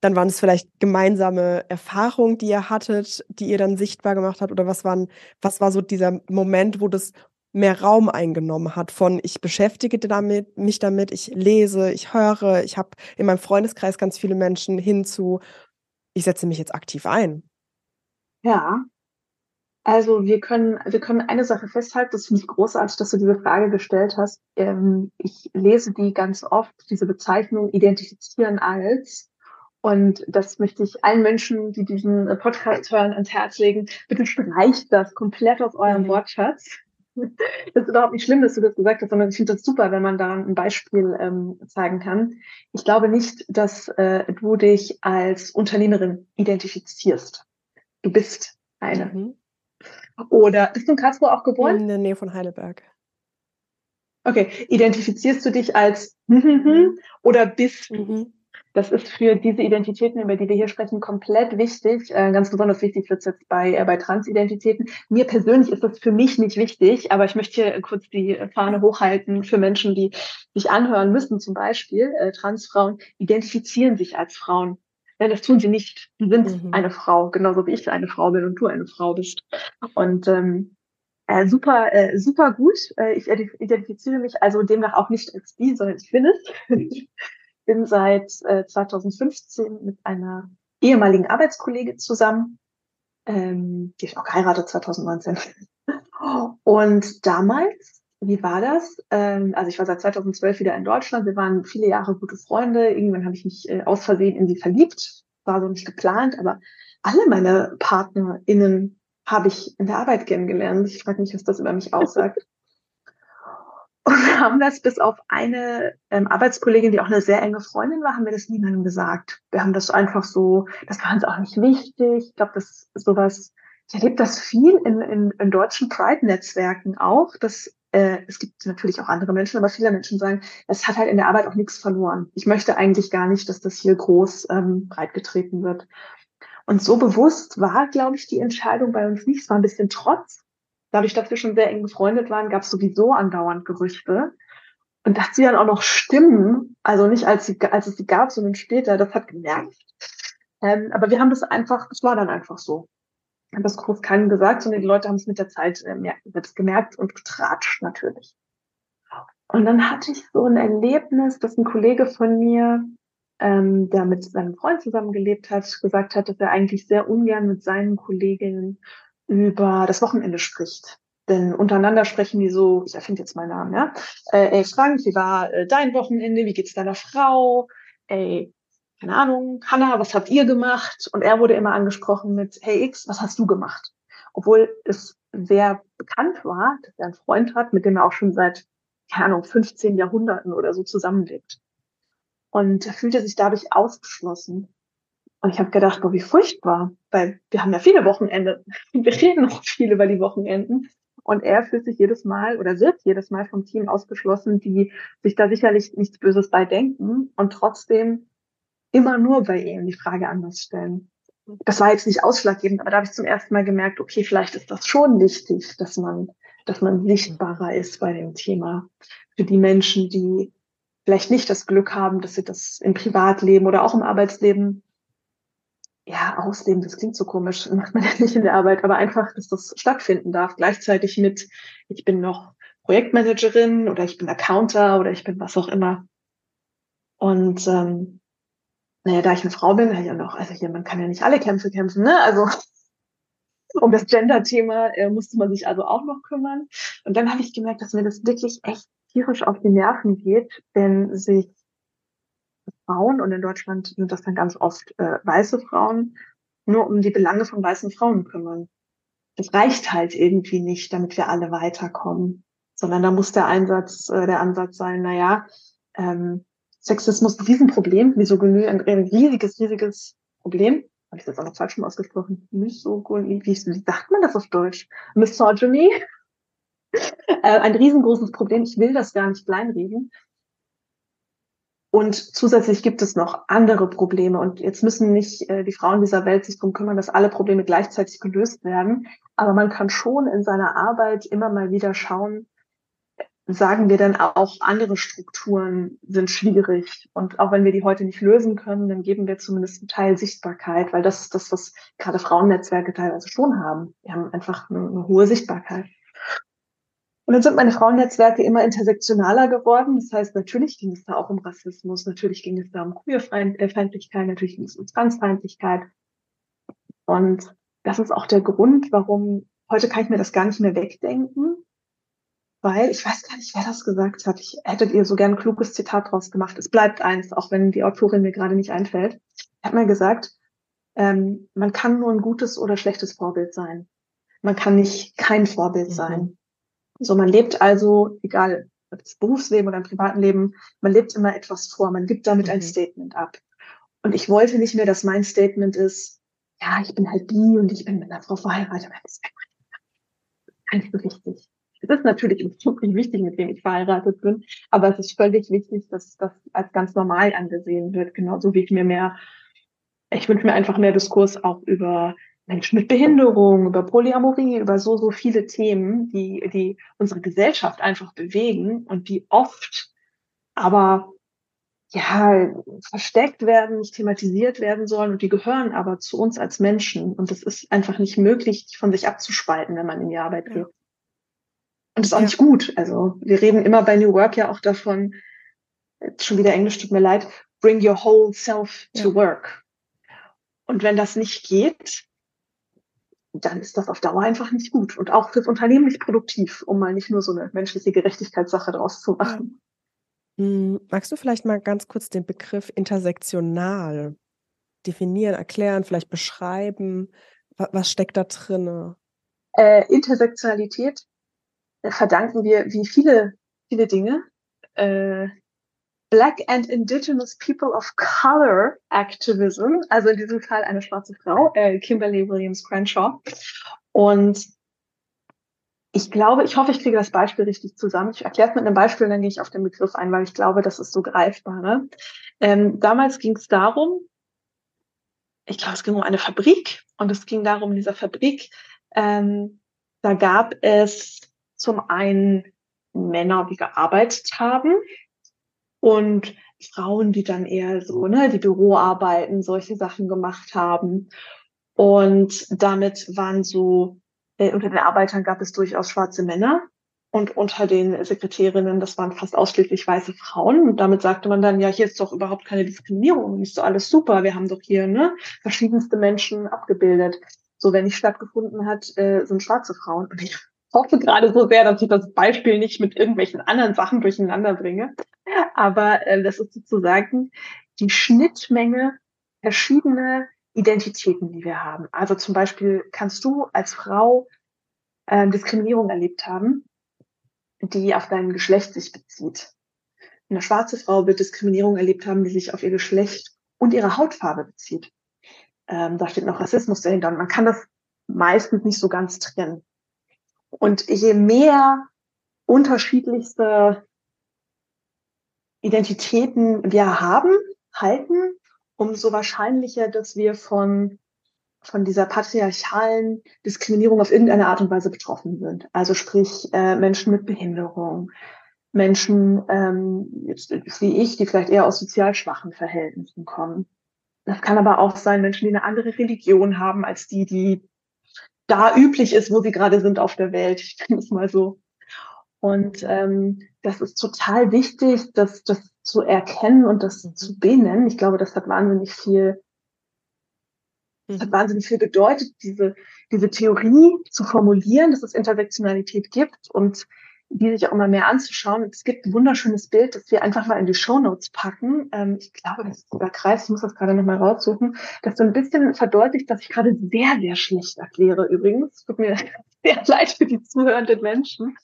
dann waren es vielleicht gemeinsame Erfahrungen, die ihr hattet, die ihr dann sichtbar gemacht habt? Oder was, waren, was war so dieser Moment, wo das mehr Raum eingenommen hat von ich beschäftige damit, mich damit, ich lese, ich höre, ich habe in meinem Freundeskreis ganz viele Menschen hinzu, ich setze mich jetzt aktiv ein. Ja, also wir können, wir können eine Sache festhalten, das finde ich großartig, dass du diese Frage gestellt hast. Ähm, ich lese die ganz oft, diese Bezeichnung identifizieren als. Und das möchte ich allen Menschen, die diesen äh, Podcast hören, ans Herz legen. Bitte streicht das komplett aus eurem mhm. Wortschatz. Das ist überhaupt nicht schlimm, dass du das gesagt hast, sondern ich finde das super, wenn man da ein Beispiel ähm, zeigen kann. Ich glaube nicht, dass äh, du dich als Unternehmerin identifizierst. Du bist eine. Mhm. Oder bist du in Karlsruhe auch geboren? In der Nähe von Heidelberg. Okay, identifizierst du dich als mhm. oder bist mhm. Das ist für diese Identitäten, über die wir hier sprechen, komplett wichtig. Äh, ganz besonders wichtig wird es jetzt bei, äh, bei Transidentitäten. Mir persönlich ist das für mich nicht wichtig, aber ich möchte hier kurz die Fahne hochhalten für Menschen, die sich anhören müssen. Zum Beispiel äh, Transfrauen identifizieren sich als Frauen. Ja, das tun sie nicht. Sie sind mhm. eine Frau, genauso wie ich eine Frau bin und du eine Frau bist. Und ähm, äh, super, äh, super gut. Äh, ich identifiziere mich also demnach auch nicht als die, sondern ich bin es. Bin seit äh, 2015 mit einer ehemaligen Arbeitskollegin zusammen, ähm, die ich auch geheiratet 2019. Und damals, wie war das? Ähm, also ich war seit 2012 wieder in Deutschland. Wir waren viele Jahre gute Freunde. Irgendwann habe ich mich äh, aus Versehen in sie verliebt. War so nicht geplant, aber alle meine PartnerInnen habe ich in der Arbeit kennengelernt. Ich frage mich, was das über mich aussagt. Und haben das bis auf eine ähm, Arbeitskollegin, die auch eine sehr enge Freundin war, haben wir das niemandem gesagt. Wir haben das einfach so, das war uns auch nicht wichtig. Ich glaube, das sowas, ich erlebe das viel in, in, in deutschen Pride-Netzwerken auch, dass äh, es gibt natürlich auch andere Menschen, aber viele Menschen sagen, es hat halt in der Arbeit auch nichts verloren. Ich möchte eigentlich gar nicht, dass das hier groß ähm, breitgetreten wird. Und so bewusst war, glaube ich, die Entscheidung bei uns nicht. Es war ein bisschen Trotz, dadurch, dass wir schon sehr eng befreundet waren, gab es sowieso andauernd Gerüchte. Und dass sie dann auch noch stimmen, also nicht als, sie, als es sie gab, sondern später, das hat genervt. Ähm, aber wir haben das einfach, das war dann einfach so. Ich habe das groß keinem gesagt, sondern die Leute haben es mit der Zeit äh, selbst gemerkt und getratscht natürlich. Und dann hatte ich so ein Erlebnis, dass ein Kollege von mir, ähm, der mit seinem Freund zusammengelebt hat, gesagt hat, dass er eigentlich sehr ungern mit seinen Kolleginnen über das Wochenende spricht. Denn untereinander sprechen die so, ich erfinde jetzt meinen Namen, ja. Äh, ey Frank, wie war äh, dein Wochenende? Wie geht's deiner Frau? Ey, keine Ahnung, Hanna, was habt ihr gemacht? Und er wurde immer angesprochen mit, hey X, was hast du gemacht? Obwohl es sehr bekannt war, dass er einen Freund hat, mit dem er auch schon seit keine Ahnung, 15 Jahrhunderten oder so zusammenlebt. Und er fühlte sich dadurch ausgeschlossen. Und ich habe gedacht, boah, wie furchtbar, weil wir haben ja viele Wochenende. Wir reden auch viel über die Wochenenden. Und er fühlt sich jedes Mal oder wird jedes Mal vom Team ausgeschlossen, die sich da sicherlich nichts Böses bei denken und trotzdem immer nur bei ihm die Frage anders stellen. Das war jetzt nicht ausschlaggebend, aber da habe ich zum ersten Mal gemerkt, okay, vielleicht ist das schon wichtig, dass man, dass man sichtbarer ist bei dem Thema. Für die Menschen, die vielleicht nicht das Glück haben, dass sie das im Privatleben oder auch im Arbeitsleben ausleben, das klingt so komisch, macht man ja nicht in der Arbeit, aber einfach, dass das stattfinden darf, gleichzeitig mit, ich bin noch Projektmanagerin oder ich bin Accounter oder ich bin was auch immer. Und ähm, naja, da ich eine Frau bin, ja noch, also hier, man kann ja nicht alle Kämpfe kämpfen, ne? Also um das Gender-Thema äh, musste man sich also auch noch kümmern. Und dann habe ich gemerkt, dass mir das wirklich echt tierisch auf die Nerven geht, wenn sich Frauen, und in Deutschland sind das dann ganz oft äh, weiße Frauen, nur um die Belange von weißen Frauen kümmern. Das reicht halt irgendwie nicht, damit wir alle weiterkommen, sondern da muss der Einsatz, äh, der Ansatz sein, na ja, ähm, Sexismus ein Riesenproblem, Misogynie ein riesiges, riesiges Problem. Habe ich das auch noch falsch schon ausgesprochen? Misogynie, wie, wie sagt man das auf Deutsch? Misogyny. äh, ein riesengroßes Problem. Ich will das gar nicht kleinreden. Und zusätzlich gibt es noch andere Probleme. Und jetzt müssen nicht äh, die Frauen dieser Welt sich darum kümmern, dass alle Probleme gleichzeitig gelöst werden. Aber man kann schon in seiner Arbeit immer mal wieder schauen, sagen wir dann auch, andere Strukturen sind schwierig. Und auch wenn wir die heute nicht lösen können, dann geben wir zumindest einen Teil Sichtbarkeit, weil das ist das, was gerade Frauennetzwerke teilweise schon haben. Wir haben einfach eine, eine hohe Sichtbarkeit. Und dann sind meine Frauennetzwerke immer intersektionaler geworden. Das heißt, natürlich ging es da auch um Rassismus, natürlich ging es da um Queerfeindlichkeit, natürlich ging es um Transfeindlichkeit. Und das ist auch der Grund, warum heute kann ich mir das gar nicht mehr wegdenken, weil ich weiß gar nicht, wer das gesagt hat. Ich hätte ihr so gern ein kluges Zitat draus gemacht. Es bleibt eins, auch wenn die Autorin mir gerade nicht einfällt. Er hat mal gesagt, ähm, man kann nur ein gutes oder schlechtes Vorbild sein. Man kann nicht kein Vorbild mhm. sein. So, man lebt also, egal, ob das Berufsleben oder im privaten Leben, man lebt immer etwas vor, man gibt damit mhm. ein Statement ab. Und ich wollte nicht mehr, dass mein Statement ist, ja, ich bin halt bi und ich bin mit einer Frau verheiratet. Das ist nicht so wichtig. Es ist natürlich wirklich wichtig, mit wem ich verheiratet bin, aber es ist völlig wichtig, dass das als ganz normal angesehen wird, genauso wie ich mir mehr, ich wünsche mir einfach mehr Diskurs auch über Menschen mit Behinderung, über Polyamorie, über so, so viele Themen, die, die unsere Gesellschaft einfach bewegen und die oft aber ja, versteckt werden, nicht thematisiert werden sollen und die gehören aber zu uns als Menschen und es ist einfach nicht möglich, die von sich abzuspalten, wenn man in die Arbeit geht. Und das ist auch ja. nicht gut. Also wir reden immer bei New Work ja auch davon, schon wieder Englisch tut mir leid, bring your whole self to ja. work. Und wenn das nicht geht, dann ist das auf Dauer einfach nicht gut und auch fürs Unternehmen nicht produktiv, um mal nicht nur so eine menschliche Gerechtigkeitssache draus zu machen. Hm, magst du vielleicht mal ganz kurz den Begriff intersektional definieren, erklären, vielleicht beschreiben? Was steckt da drin? Äh, Intersektionalität äh, verdanken wir wie viele, viele Dinge. Äh, Black and Indigenous People of Color Activism, also in diesem Fall eine schwarze Frau, äh, Kimberly Williams Crenshaw. Und ich glaube, ich hoffe, ich kriege das Beispiel richtig zusammen. Ich erkläre es mit einem Beispiel, dann gehe ich auf den Begriff ein, weil ich glaube, das ist so greifbarer. Ähm, damals ging es darum, ich glaube, es ging um eine Fabrik und es ging darum, in dieser Fabrik, ähm, da gab es zum einen Männer, die gearbeitet haben und Frauen, die dann eher so, ne, die Büroarbeiten, solche Sachen gemacht haben. Und damit waren so, äh, unter den Arbeitern gab es durchaus schwarze Männer und unter den Sekretärinnen, das waren fast ausschließlich weiße Frauen. Und damit sagte man dann, ja, hier ist doch überhaupt keine Diskriminierung, ist doch alles super, wir haben doch hier ne, verschiedenste Menschen abgebildet. So, wenn nicht stattgefunden hat, äh, sind schwarze Frauen. Und ich hoffe gerade so sehr, dass ich das Beispiel nicht mit irgendwelchen anderen Sachen durcheinander bringe. Aber äh, das ist sozusagen die Schnittmenge verschiedener Identitäten, die wir haben. Also zum Beispiel kannst du als Frau äh, Diskriminierung erlebt haben die auf dein Geschlecht sich bezieht. Eine schwarze Frau wird Diskriminierung erlebt haben, die sich auf ihr Geschlecht und ihre Hautfarbe bezieht. Ähm, da steht noch Rassismus dahinter und man kann das meistens nicht so ganz trennen. Und je mehr unterschiedlichste Identitäten wir haben, halten, umso wahrscheinlicher, dass wir von, von dieser patriarchalen Diskriminierung auf irgendeine Art und Weise betroffen sind. Also sprich äh, Menschen mit Behinderung, Menschen ähm, jetzt, wie ich, die vielleicht eher aus sozial schwachen Verhältnissen kommen. Das kann aber auch sein, Menschen, die eine andere Religion haben als die, die da üblich ist, wo sie gerade sind auf der Welt. Ich finde es mal so. Und ähm, das ist total wichtig, das, das zu erkennen und das zu benennen. Ich glaube, das hat wahnsinnig viel, das hat mhm. wahnsinnig viel bedeutet, diese, diese Theorie zu formulieren, dass es Intersektionalität gibt und die sich auch immer mehr anzuschauen. Und es gibt ein wunderschönes Bild, das wir einfach mal in die Show Notes packen. Ähm, ich glaube, das ist sogar Kreis, ich muss das gerade nochmal raussuchen, das so ein bisschen verdeutlicht, dass ich gerade sehr, sehr schlecht erkläre übrigens. Tut mir sehr leid für die zuhörenden Menschen.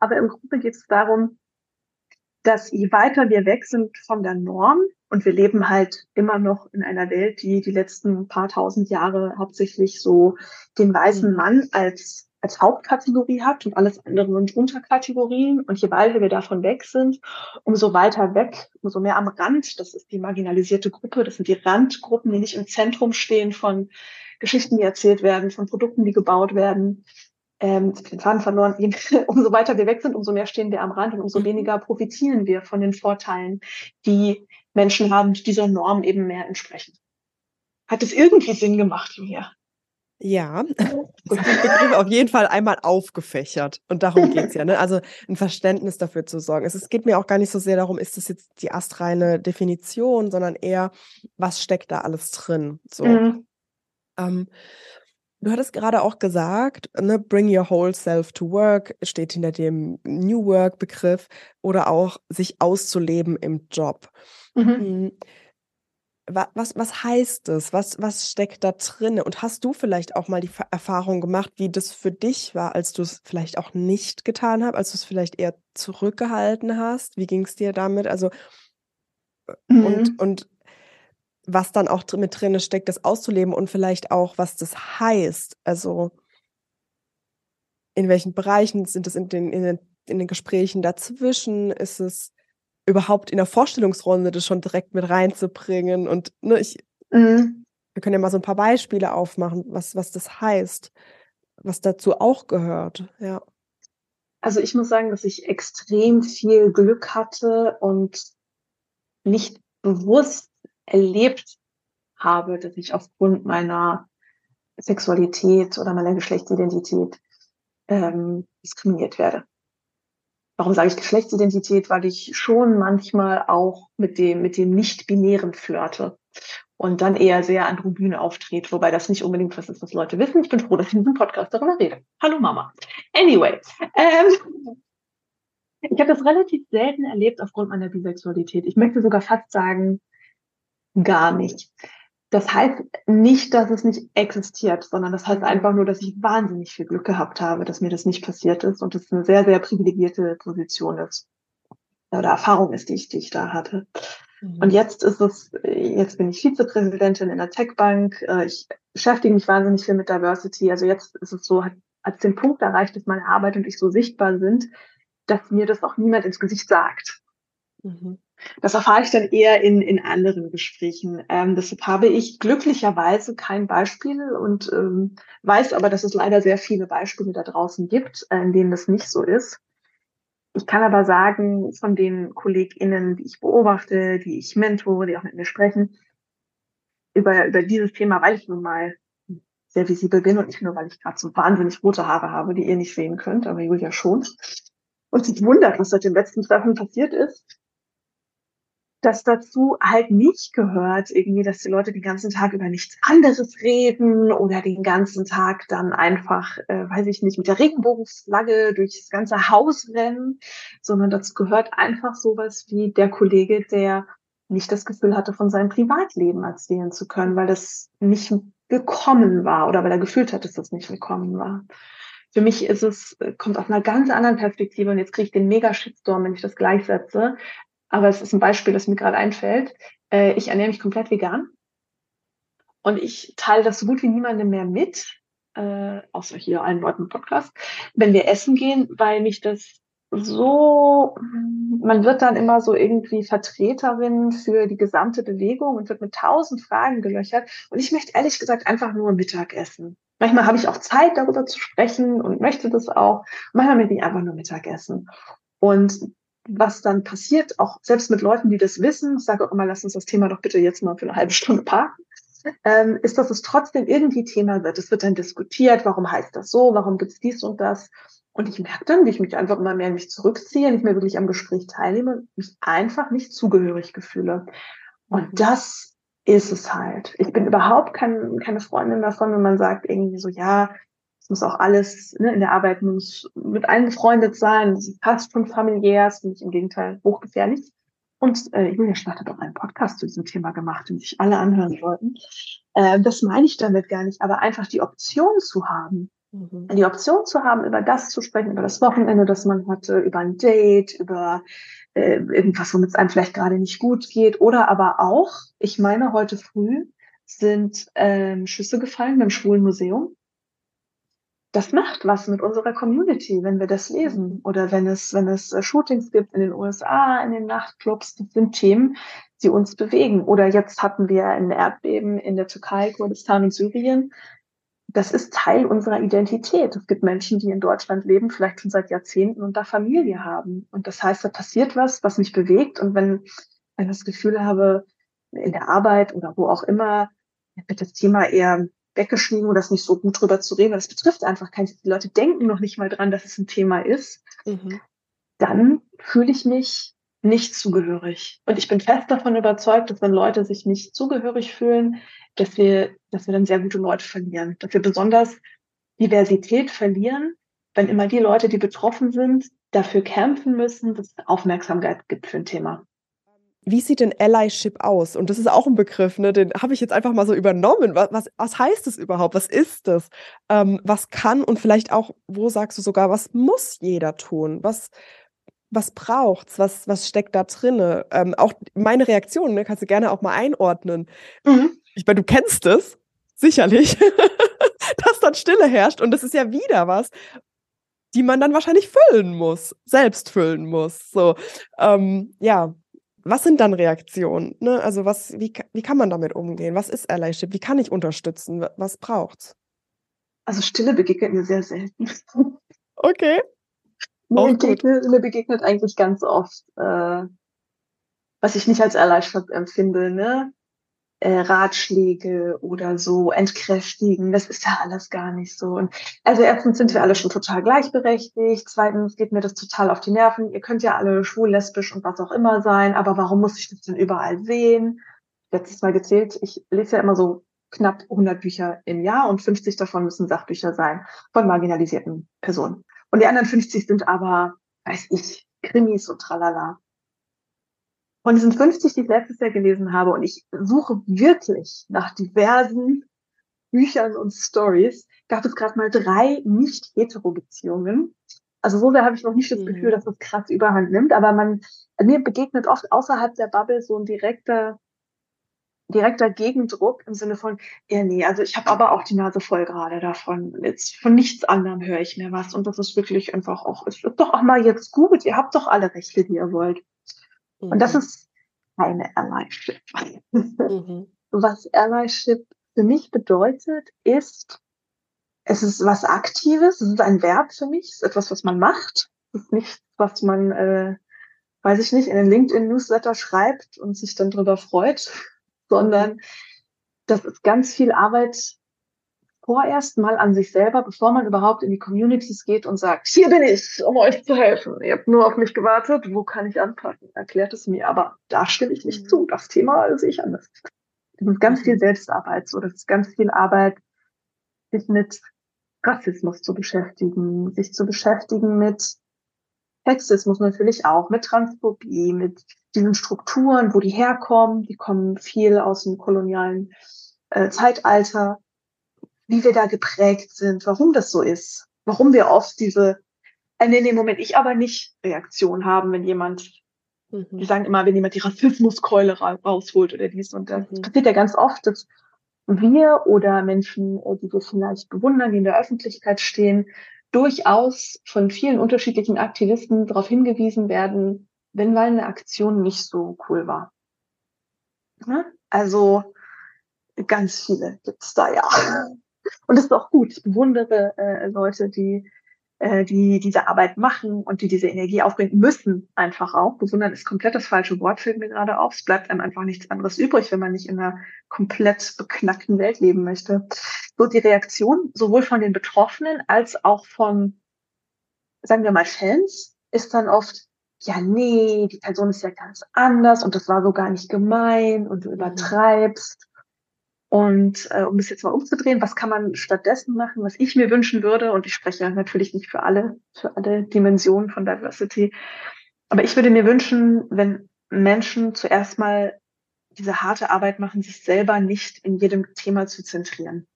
Aber im Grunde geht es darum, dass je weiter wir weg sind von der Norm, und wir leben halt immer noch in einer Welt, die die letzten paar tausend Jahre hauptsächlich so den weißen mhm. Mann als als Hauptkategorie hat und alles andere sind Unterkategorien. Und je weiter wir davon weg sind, umso weiter weg, umso mehr am Rand, das ist die marginalisierte Gruppe, das sind die Randgruppen, die nicht im Zentrum stehen von Geschichten, die erzählt werden, von Produkten, die gebaut werden, ähm, den Faden verloren, umso weiter wir weg sind, umso mehr stehen wir am Rand und umso mhm. weniger profitieren wir von den Vorteilen, die Menschen haben, die dieser Norm eben mehr entsprechen. Hat es irgendwie Sinn gemacht, Julia? Ja, auf jeden Fall einmal aufgefächert. Und darum geht es ja. Ne? Also ein Verständnis dafür zu sorgen. Es, es, geht mir auch gar nicht so sehr darum, ist das jetzt die astreine Definition, sondern eher, was steckt da alles drin? So. Mhm. Ähm, Du hattest gerade auch gesagt, ne, bring your whole self to work steht hinter dem New Work Begriff oder auch sich auszuleben im Job. Mhm. Hm, was, was heißt das? Was, was steckt da drin? Und hast du vielleicht auch mal die Erfahrung gemacht, wie das für dich war, als du es vielleicht auch nicht getan hast, als du es vielleicht eher zurückgehalten hast? Wie ging es dir damit? Also, äh, mhm. und, und was dann auch mit drin steckt, das auszuleben und vielleicht auch, was das heißt. Also in welchen Bereichen sind es in den, in den, in den Gesprächen dazwischen? Ist es überhaupt in der Vorstellungsrunde das schon direkt mit reinzubringen? Und ne, ich, mhm. wir können ja mal so ein paar Beispiele aufmachen, was, was das heißt, was dazu auch gehört, ja. Also ich muss sagen, dass ich extrem viel Glück hatte und nicht bewusst erlebt habe, dass ich aufgrund meiner Sexualität oder meiner Geschlechtsidentität ähm, diskriminiert werde. Warum sage ich Geschlechtsidentität? Weil ich schon manchmal auch mit dem, mit dem Nicht-Binären flirte und dann eher sehr androgyn auftrete, wobei das nicht unbedingt was ist, was Leute wissen. Ich bin froh, dass ich in diesem Podcast darüber rede. Hallo Mama. Anyway, ähm, ich habe das relativ selten erlebt aufgrund meiner Bisexualität. Ich möchte sogar fast sagen, gar nicht. Das heißt nicht, dass es nicht existiert, sondern das heißt einfach nur, dass ich wahnsinnig viel Glück gehabt habe, dass mir das nicht passiert ist und es eine sehr, sehr privilegierte Position ist oder Erfahrung ist, die ich, die ich da hatte. Mhm. Und jetzt ist es, jetzt bin ich Vizepräsidentin in der Techbank. Äh, ich beschäftige mich wahnsinnig viel mit Diversity. Also jetzt ist es so, als den Punkt erreicht, dass meine Arbeit und ich so sichtbar sind, dass mir das auch niemand ins Gesicht sagt. Mhm. Das erfahre ich dann eher in, in anderen Gesprächen. Ähm, deshalb habe ich glücklicherweise kein Beispiel und ähm, weiß aber, dass es leider sehr viele Beispiele da draußen gibt, äh, in denen das nicht so ist. Ich kann aber sagen, von den KollegInnen, die ich beobachte, die ich mentore, die auch mit mir sprechen, über, über dieses Thema, weil ich nun mal sehr visibel bin und nicht nur, weil ich gerade so wahnsinnig rote Haare habe, die ihr nicht sehen könnt, aber Julia schon. Und sich wundert, was seit den letzten Treffen passiert ist dass dazu halt nicht gehört, irgendwie, dass die Leute den ganzen Tag über nichts anderes reden oder den ganzen Tag dann einfach, äh, weiß ich nicht, mit der Regenbogenflagge durch das ganze Haus rennen, sondern dazu gehört einfach sowas wie der Kollege, der nicht das Gefühl hatte, von seinem Privatleben erzählen zu können, weil das nicht gekommen war oder weil er gefühlt hat, dass das nicht willkommen war. Für mich ist es, äh, kommt aus einer ganz anderen Perspektive und jetzt kriege ich den mega Shitstorm, wenn ich das gleichsetze. Aber es ist ein Beispiel, das mir gerade einfällt. Äh, ich ernähre mich komplett vegan und ich teile das so gut wie niemandem mehr mit, äh, außer hier allen Leuten im Podcast, wenn wir essen gehen, weil mich das so, man wird dann immer so irgendwie Vertreterin für die gesamte Bewegung und wird mit tausend Fragen gelöchert. Und ich möchte ehrlich gesagt einfach nur Mittag essen. Manchmal habe ich auch Zeit, darüber zu sprechen und möchte das auch. Manchmal möchte ich einfach nur Mittag essen. Und was dann passiert, auch selbst mit Leuten, die das wissen, ich sage auch immer, lass uns das Thema doch bitte jetzt mal für eine halbe Stunde parken, ähm, ist, dass es trotzdem irgendwie Thema wird. Es wird dann diskutiert, warum heißt das so, warum gibt es dies und das. Und ich merke dann, wie ich mich einfach immer mehr in mich zurückziehe, nicht mehr wirklich am Gespräch teilnehme, mich einfach nicht zugehörig gefühle. Und mhm. das ist es halt. Ich bin überhaupt kein, keine Freundin davon, wenn man sagt irgendwie so, ja, muss auch alles ne, in der Arbeit muss mit allen befreundet sein, das passt schon familiär, das finde ich im Gegenteil hochgefährlich. Und äh, Julia Schnatt hat auch einen Podcast zu diesem Thema gemacht, den sich alle anhören wollten. Äh, das meine ich damit gar nicht, aber einfach die Option zu haben, Mhm. Die Option zu haben, über das zu sprechen, über das Wochenende, das man hatte, über ein Date, über äh, irgendwas, womit es einem vielleicht gerade nicht gut geht. Oder aber auch, ich meine, heute früh sind ähm, Schüsse gefallen beim Schwulen Museum. Das macht was mit unserer Community, wenn wir das lesen. Oder wenn es, wenn es äh, Shootings gibt in den USA, in den Nachtclubs, das sind Themen, die uns bewegen. Oder jetzt hatten wir ein Erdbeben in der Türkei, Kurdistan und Syrien das ist Teil unserer Identität. Es gibt Menschen, die in Deutschland leben, vielleicht schon seit Jahrzehnten und da Familie haben. Und das heißt, da passiert was, was mich bewegt. Und wenn, wenn ich das Gefühl habe, in der Arbeit oder wo auch immer, wird das Thema eher weggeschrieben oder ist nicht so gut drüber zu reden, weil das betrifft einfach keinen. Die Leute denken noch nicht mal dran, dass es ein Thema ist. Mhm. Dann fühle ich mich nicht zugehörig. Und ich bin fest davon überzeugt, dass wenn Leute sich nicht zugehörig fühlen, dass wir, dass wir dann sehr gute Leute verlieren. Dass wir besonders Diversität verlieren, wenn immer die Leute, die betroffen sind, dafür kämpfen müssen, dass es Aufmerksamkeit gibt für ein Thema. Wie sieht denn Allyship aus? Und das ist auch ein Begriff, ne? den habe ich jetzt einfach mal so übernommen. Was, was, was heißt es überhaupt? Was ist das? Ähm, was kann und vielleicht auch, wo sagst du sogar, was muss jeder tun? Was, was braucht's? Was, was steckt da drinne? Ähm, auch meine Reaktion, ne, kannst du gerne auch mal einordnen. Mhm. Ich meine, du kennst es, sicherlich, dass dann Stille herrscht und das ist ja wieder was, die man dann wahrscheinlich füllen muss, selbst füllen muss. So, ähm, ja. Was sind dann Reaktionen? Ne? Also was, wie, wie kann man damit umgehen? Was ist Allyship? Wie kann ich unterstützen? Was braucht's? Also Stille begegnet mir sehr selten. Okay. Mir begegnet, mir begegnet eigentlich ganz oft, äh, was ich nicht als Allyship empfinde, ne? Äh, Ratschläge oder so entkräftigen, das ist ja alles gar nicht so. Und also erstens sind wir alle schon total gleichberechtigt, zweitens geht mir das total auf die Nerven. Ihr könnt ja alle schwul, lesbisch und was auch immer sein, aber warum muss ich das denn überall sehen? Letztes Mal gezählt, ich lese ja immer so knapp 100 Bücher im Jahr und 50 davon müssen Sachbücher sein von marginalisierten Personen. Und die anderen 50 sind aber, weiß ich, Krimis und tralala. Von diesen 50, die ich letztes Jahr gelesen habe, und ich suche wirklich nach diversen Büchern und Stories, gab es gerade mal drei nicht-hetero-Beziehungen. Also so sehr habe ich noch nicht das Gefühl, mhm. dass das krass überhand nimmt, aber man, mir begegnet oft außerhalb der Bubble so ein direkter direkter Gegendruck im Sinne von, ja, nee, also ich habe aber auch die Nase voll gerade davon. Jetzt von nichts anderem höre ich mehr was. Und das ist wirklich einfach auch, es wird doch auch mal jetzt gut, ihr habt doch alle Rechte, die ihr wollt. Mhm. Und das mhm. ist keine Allyship. Mhm. Was Allyship für mich bedeutet, ist, es ist was Aktives, es ist ein Verb für mich, es ist etwas, was man macht. Es ist nichts, was man, äh, weiß ich nicht, in den LinkedIn-Newsletter schreibt und sich dann drüber freut, sondern das ist ganz viel Arbeit vorerst mal an sich selber, bevor man überhaupt in die Communities geht und sagt, hier bin ich, um euch zu helfen. Ihr habt nur auf mich gewartet, wo kann ich anpacken? Erklärt es mir, aber da stimme ich nicht zu. Das Thema sehe ich anders. Das ist ganz viel Selbstarbeit, so das ist ganz viel Arbeit, sich mit Rassismus zu beschäftigen, sich zu beschäftigen mit Sexismus natürlich auch, mit Transphobie, mit diesen Strukturen, wo die herkommen. Die kommen viel aus dem kolonialen äh, Zeitalter. Wie wir da geprägt sind, warum das so ist, warum wir oft diese, äh, nee, nee, Moment, ich aber nicht Reaktion haben, wenn jemand, mhm. die sagen immer, wenn jemand die Rassismuskeule ra rausholt oder dies und das. Mhm. Das passiert ja ganz oft, dass wir oder Menschen, äh, die wir vielleicht bewundern, die in der Öffentlichkeit stehen, durchaus von vielen unterschiedlichen Aktivisten darauf hingewiesen werden, wenn mal eine Aktion nicht so cool war. Ne? Also ganz viele gibt's da ja. Und das ist auch gut. Ich bewundere äh, Leute, die äh, die diese Arbeit machen und die diese Energie aufbringen müssen, einfach auch. Bewundern ist komplett das falsche Wort, fällt mir gerade auf. Es bleibt einem einfach nichts anderes übrig, wenn man nicht in einer komplett beknackten Welt leben möchte. So die Reaktion sowohl von den Betroffenen als auch von, sagen wir mal, Fans ist dann oft, ja, nee, die Person ist ja ganz anders und das war so gar nicht gemein und du mhm. übertreibst. Und äh, um das jetzt mal umzudrehen, was kann man stattdessen machen, was ich mir wünschen würde, und ich spreche natürlich nicht für alle, für alle Dimensionen von Diversity, aber ich würde mir wünschen, wenn Menschen zuerst mal diese harte Arbeit machen, sich selber nicht in jedem Thema zu zentrieren.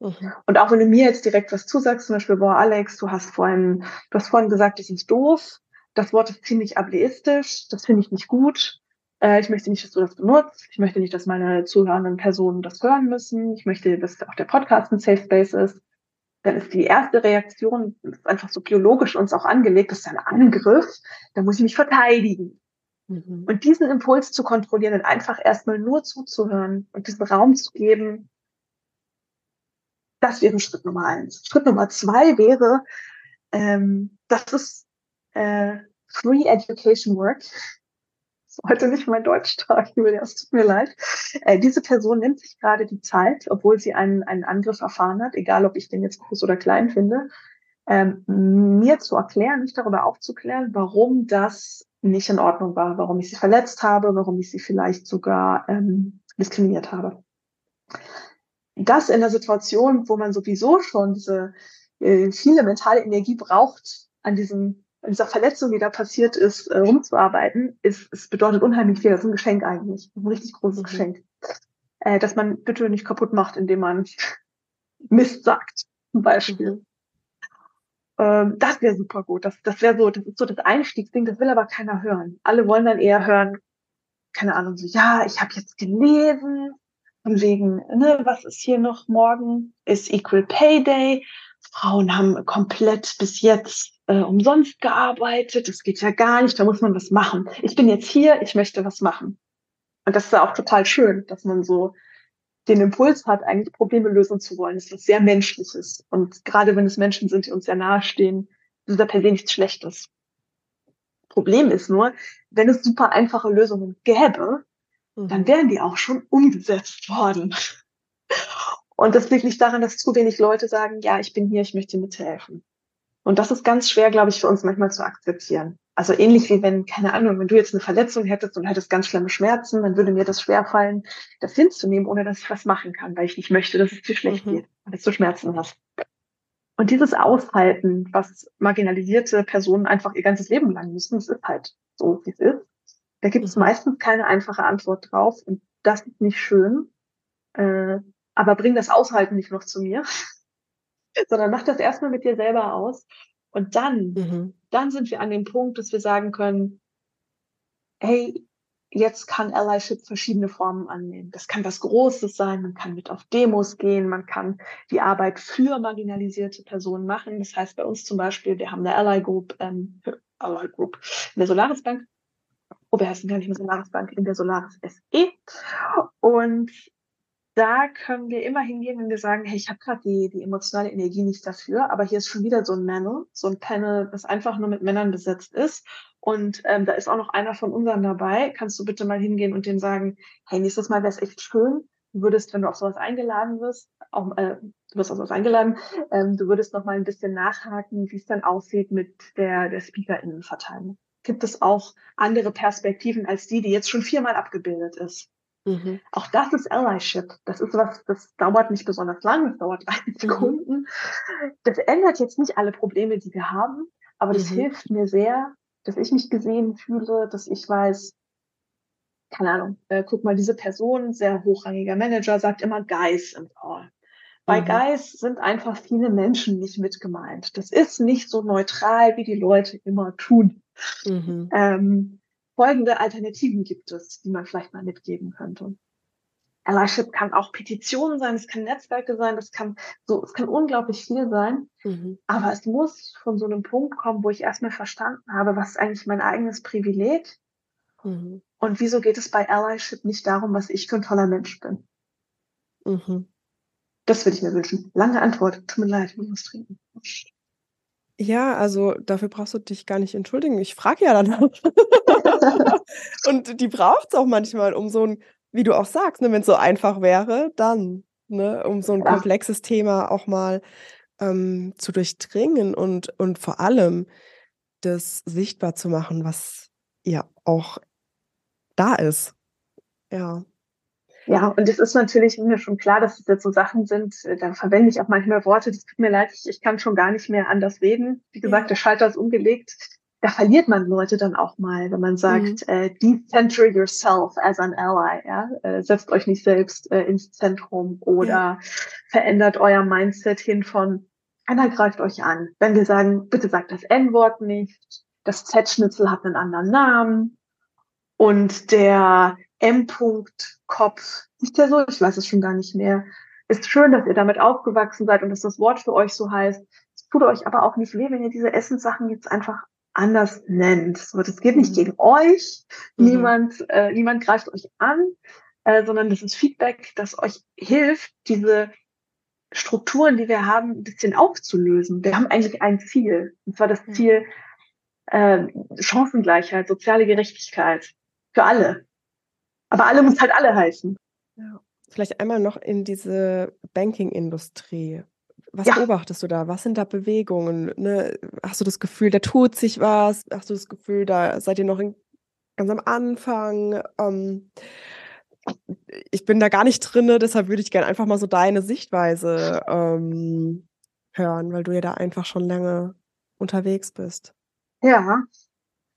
Mhm. Und auch wenn du mir jetzt direkt was zusagst, zum Beispiel, boah, Alex, du hast vorhin, du hast vorhin gesagt, das ist doof, das Wort ist ziemlich ableistisch, das finde ich nicht gut, äh, ich möchte nicht, dass du das benutzt. Ich möchte nicht, dass meine zuhörenden Personen das hören müssen. Ich möchte, dass auch der Podcast ein Safe Space ist. Dann ist die erste Reaktion ist einfach so biologisch uns auch angelegt, das ist ein Angriff. Da muss ich mich verteidigen. Mhm. Und diesen Impuls zu kontrollieren und einfach erstmal nur zuzuhören und diesen Raum zu geben, das wäre Schritt Nummer eins. Schritt Nummer zwei wäre, ähm, das ist äh, Free Education Work heute nicht mein Deutschtag, Julia, es tut mir leid. Äh, diese Person nimmt sich gerade die Zeit, obwohl sie einen, einen Angriff erfahren hat, egal ob ich den jetzt groß oder klein finde, ähm, mir zu erklären, nicht darüber aufzuklären, warum das nicht in Ordnung war, warum ich sie verletzt habe, warum ich sie vielleicht sogar ähm, diskriminiert habe. Das in der Situation, wo man sowieso schon diese äh, viele mentale Energie braucht, an diesem dieser Verletzung, die da passiert ist, äh, rumzuarbeiten, ist, es bedeutet unheimlich viel. Das ist ein Geschenk eigentlich. Ein richtig großes mhm. Geschenk. Äh, dass man bitte nicht kaputt macht, indem man Mist sagt, zum Beispiel. Mhm. Ähm, das wäre super gut. Das, das wäre so, das ist so das Einstiegsding, das will aber keiner hören. Alle wollen dann eher hören, keine Ahnung, so, ja, ich habe jetzt gelesen, von wegen, ne, was ist hier noch morgen? Ist Equal Pay Day. Frauen haben komplett bis jetzt äh, umsonst gearbeitet, das geht ja gar nicht, da muss man was machen. Ich bin jetzt hier, ich möchte was machen. Und das ist ja auch total schön, dass man so den Impuls hat, eigentlich Probleme lösen zu wollen. Das ist was sehr Menschliches. Und gerade wenn es Menschen sind, die uns sehr nahestehen, ist da per se nichts Schlechtes. Problem ist nur, wenn es super einfache Lösungen gäbe, mhm. dann wären die auch schon umgesetzt worden. Und das liegt nicht daran, dass zu wenig Leute sagen, ja, ich bin hier, ich möchte mithelfen. Und das ist ganz schwer, glaube ich, für uns manchmal zu akzeptieren. Also ähnlich wie wenn, keine Ahnung, wenn du jetzt eine Verletzung hättest und hättest ganz schlimme Schmerzen, dann würde mir das schwerfallen, das hinzunehmen, ohne dass ich was machen kann, weil ich nicht möchte, dass es dir schlecht mhm. geht, weil du Schmerzen hast. Und dieses Aushalten, was marginalisierte Personen einfach ihr ganzes Leben lang müssen, das ist halt so, wie es ist. Da gibt es mhm. meistens keine einfache Antwort drauf und das ist nicht schön. Äh, aber bring das Aushalten nicht noch zu mir, sondern mach das erstmal mit dir selber aus. Und dann, mhm. dann sind wir an dem Punkt, dass wir sagen können, hey, jetzt kann Allyship verschiedene Formen annehmen. Das kann was Großes sein, man kann mit auf Demos gehen, man kann die Arbeit für marginalisierte Personen machen. Das heißt bei uns zum Beispiel, wir haben eine Ally Group, ähm, Ally Group in der Solaris Bank. Oh, wir heißen gar nicht mehr Solaris Bank, in der Solaris SE. Und da können wir immer hingehen, wenn wir sagen, hey, ich habe gerade die, die emotionale Energie nicht dafür, aber hier ist schon wieder so ein Panel, so ein Panel, das einfach nur mit Männern besetzt ist. Und ähm, da ist auch noch einer von unseren dabei. Kannst du bitte mal hingehen und dem sagen, hey, nächstes Mal wäre es echt schön. Du würdest, wenn du auf sowas eingeladen wirst, auch, äh, du wirst auf sowas eingeladen, ähm, du würdest noch mal ein bisschen nachhaken, wie es dann aussieht mit der, der SpeakerInnenverteilung. Gibt es auch andere Perspektiven als die, die jetzt schon viermal abgebildet ist? Mhm. Auch das ist Allyship. Das ist was, das dauert nicht besonders lang, das dauert drei mhm. Sekunden. Das ändert jetzt nicht alle Probleme, die wir haben, aber das mhm. hilft mir sehr, dass ich mich gesehen fühle, dass ich weiß, keine Ahnung, äh, guck mal, diese Person, sehr hochrangiger Manager, sagt immer Guys im Call. Bei mhm. Guys sind einfach viele Menschen nicht mit gemeint. Das ist nicht so neutral, wie die Leute immer tun. Mhm. Ähm, folgende Alternativen gibt es, die man vielleicht mal mitgeben könnte. Allyship kann auch Petitionen sein, es kann Netzwerke sein, das kann so, es kann unglaublich viel sein. Mhm. Aber es muss von so einem Punkt kommen, wo ich erstmal verstanden habe, was ist eigentlich mein eigenes Privileg? Mhm. Und wieso geht es bei Allyship nicht darum, was ich für ein toller Mensch bin? Mhm. Das würde ich mir wünschen. Lange Antwort. Tut mir leid, ich muss trinken. Ja, also dafür brauchst du dich gar nicht entschuldigen. Ich frage ja dann. und die braucht es auch manchmal, um so ein, wie du auch sagst, ne, wenn es so einfach wäre, dann, ne, um so ein ja. komplexes Thema auch mal ähm, zu durchdringen und, und vor allem das sichtbar zu machen, was ja auch da ist. Ja. Ja, und es ist natürlich mir schon klar, dass es jetzt so Sachen sind, äh, da verwende ich auch manchmal Worte, das tut mir leid, ich, ich kann schon gar nicht mehr anders reden. Wie gesagt, der Schalter ist umgelegt. Da verliert man Leute dann auch mal, wenn man sagt, mhm. äh, decenter yourself as an ally, ja, äh, setzt euch nicht selbst äh, ins Zentrum oder ja. verändert euer Mindset hin von, einer greift euch an. Wenn wir sagen, bitte sagt das N-Wort nicht, das Z-Schnitzel hat einen anderen Namen und der M-Punkt-Kopf, ist der so? Ich weiß es schon gar nicht mehr. Ist schön, dass ihr damit aufgewachsen seid und dass das Wort für euch so heißt. Es tut euch aber auch nicht weh, wenn ihr diese Essenssachen jetzt einfach anders nennt. So, das geht nicht mhm. gegen euch. Mhm. Niemand, äh, niemand greift euch an, äh, sondern das ist Feedback, das euch hilft, diese Strukturen, die wir haben, ein bisschen aufzulösen. Wir haben eigentlich ein Ziel. Und zwar das Ziel äh, Chancengleichheit, soziale Gerechtigkeit für alle. Aber alle muss halt alle heißen. Ja. Vielleicht einmal noch in diese Banking-Industrie. Was ja. beobachtest du da? Was sind da Bewegungen? Ne? Hast du das Gefühl, da tut sich was? Hast du das Gefühl, da seid ihr noch in, ganz am Anfang? Ähm, ich bin da gar nicht drin, deshalb würde ich gerne einfach mal so deine Sichtweise ähm, hören, weil du ja da einfach schon lange unterwegs bist. Ja,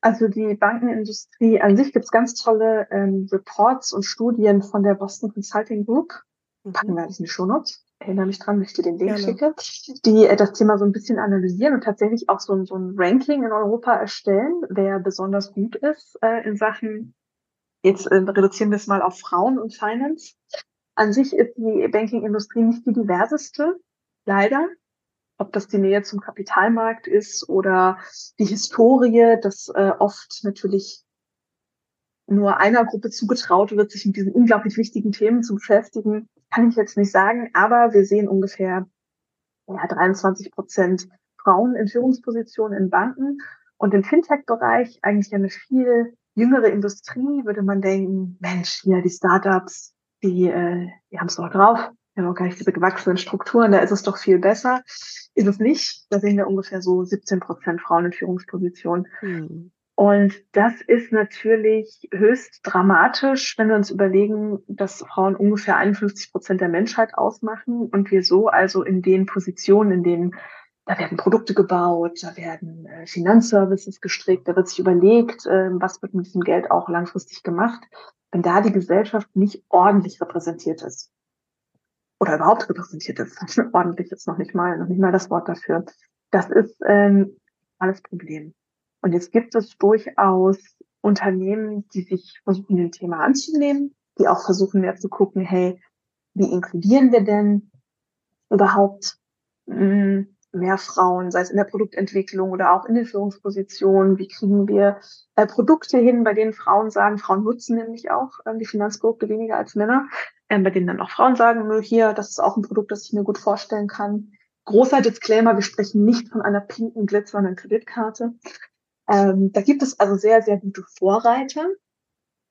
also die Bankenindustrie an sich gibt es ganz tolle ähm, Reports und Studien von der Boston Consulting Group. Mhm. Packen wir alles in die Shownotes. Erinnere mich dran, wenn ich dir den Link Gerne. schicke. Die äh, das Thema so ein bisschen analysieren und tatsächlich auch so, ein so ein Ranking in Europa erstellen, wer besonders gut ist äh, in Sachen, jetzt äh, reduzieren wir es mal auf Frauen und Finance. An sich ist die Banking-Industrie nicht die diverseste, leider ob das die Nähe zum Kapitalmarkt ist oder die Historie, dass äh, oft natürlich nur einer Gruppe zugetraut wird, sich mit diesen unglaublich wichtigen Themen zu beschäftigen, kann ich jetzt nicht sagen, aber wir sehen ungefähr ja, 23 Prozent Frauen in Führungspositionen in Banken. Und im Fintech-Bereich eigentlich eine viel jüngere Industrie, würde man denken, Mensch, hier die Startups, die, äh, die haben es doch drauf, auch gar nicht diese gewachsenen Strukturen, da ist es doch viel besser. Ist es nicht. Da sehen wir ungefähr so 17 Prozent Frauen in Führungspositionen. Mhm. Und das ist natürlich höchst dramatisch, wenn wir uns überlegen, dass Frauen ungefähr 51 Prozent der Menschheit ausmachen und wir so also in den Positionen, in denen da werden Produkte gebaut, da werden äh, Finanzservices gestrickt, da wird sich überlegt, äh, was wird mit diesem Geld auch langfristig gemacht, wenn da die Gesellschaft nicht ordentlich repräsentiert ist oder überhaupt repräsentiert ist. Ordentlich ist noch nicht mal, noch nicht mal das Wort dafür. Das ist ähm, alles Problem. Und jetzt gibt es durchaus Unternehmen, die sich versuchen, dem Thema anzunehmen, die auch versuchen, mehr zu gucken, hey, wie inkludieren wir denn überhaupt mh, hm, mehr Frauen, sei es in der Produktentwicklung oder auch in den Führungspositionen? Wie kriegen wir äh, Produkte hin, bei denen Frauen sagen, Frauen nutzen nämlich auch ähm, die Finanzprodukte weniger als Männer, ähm, bei denen dann auch Frauen sagen, nö, hier, das ist auch ein Produkt, das ich mir gut vorstellen kann. Großer Disclaimer, wir sprechen nicht von einer pinken, glitzernden Kreditkarte. Ähm, da gibt es also sehr, sehr gute Vorreiter.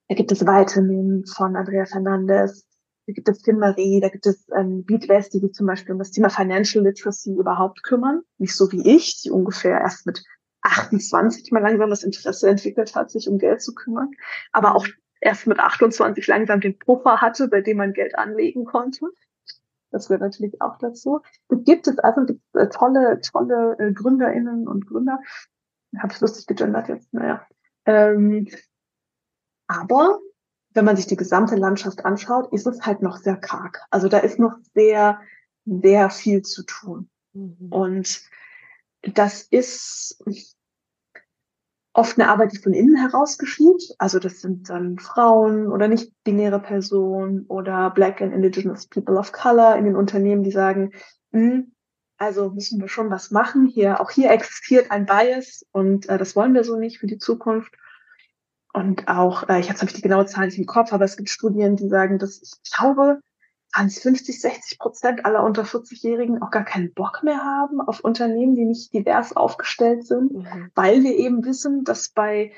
Da gibt es Vitamin von Andrea Fernandez, da gibt es Finn Marie, da gibt es ähm, Beat West, die sich zum Beispiel um das Thema Financial Literacy überhaupt kümmern. Nicht so wie ich, die ungefähr erst mit 28 mal langsam das Interesse entwickelt hat, sich um Geld zu kümmern, aber auch erst mit 28 langsam den Puffer hatte, bei dem man Geld anlegen konnte. Das gehört natürlich auch dazu. Es gibt es also gibt, äh, tolle, tolle äh, GründerInnen und Gründer. Habe ich lustig gegendert jetzt, naja. Ähm, aber wenn man sich die gesamte Landschaft anschaut, ist es halt noch sehr karg. Also da ist noch sehr sehr viel zu tun. Mhm. Und das ist oft eine Arbeit, die von innen heraus geschieht. Also das sind dann Frauen oder nicht-binäre Personen oder Black and Indigenous People of Color in den Unternehmen, die sagen, hm, also müssen wir schon was machen. Hier, auch hier existiert ein Bias und äh, das wollen wir so nicht für die Zukunft. Und auch, äh, jetzt habe ich die genaue Zahl nicht im Kopf, aber es gibt Studien, die sagen, dass ich glaube, ans 50, 60 Prozent aller unter 40-Jährigen auch gar keinen Bock mehr haben auf Unternehmen, die nicht divers aufgestellt sind, mhm. weil wir eben wissen, dass bei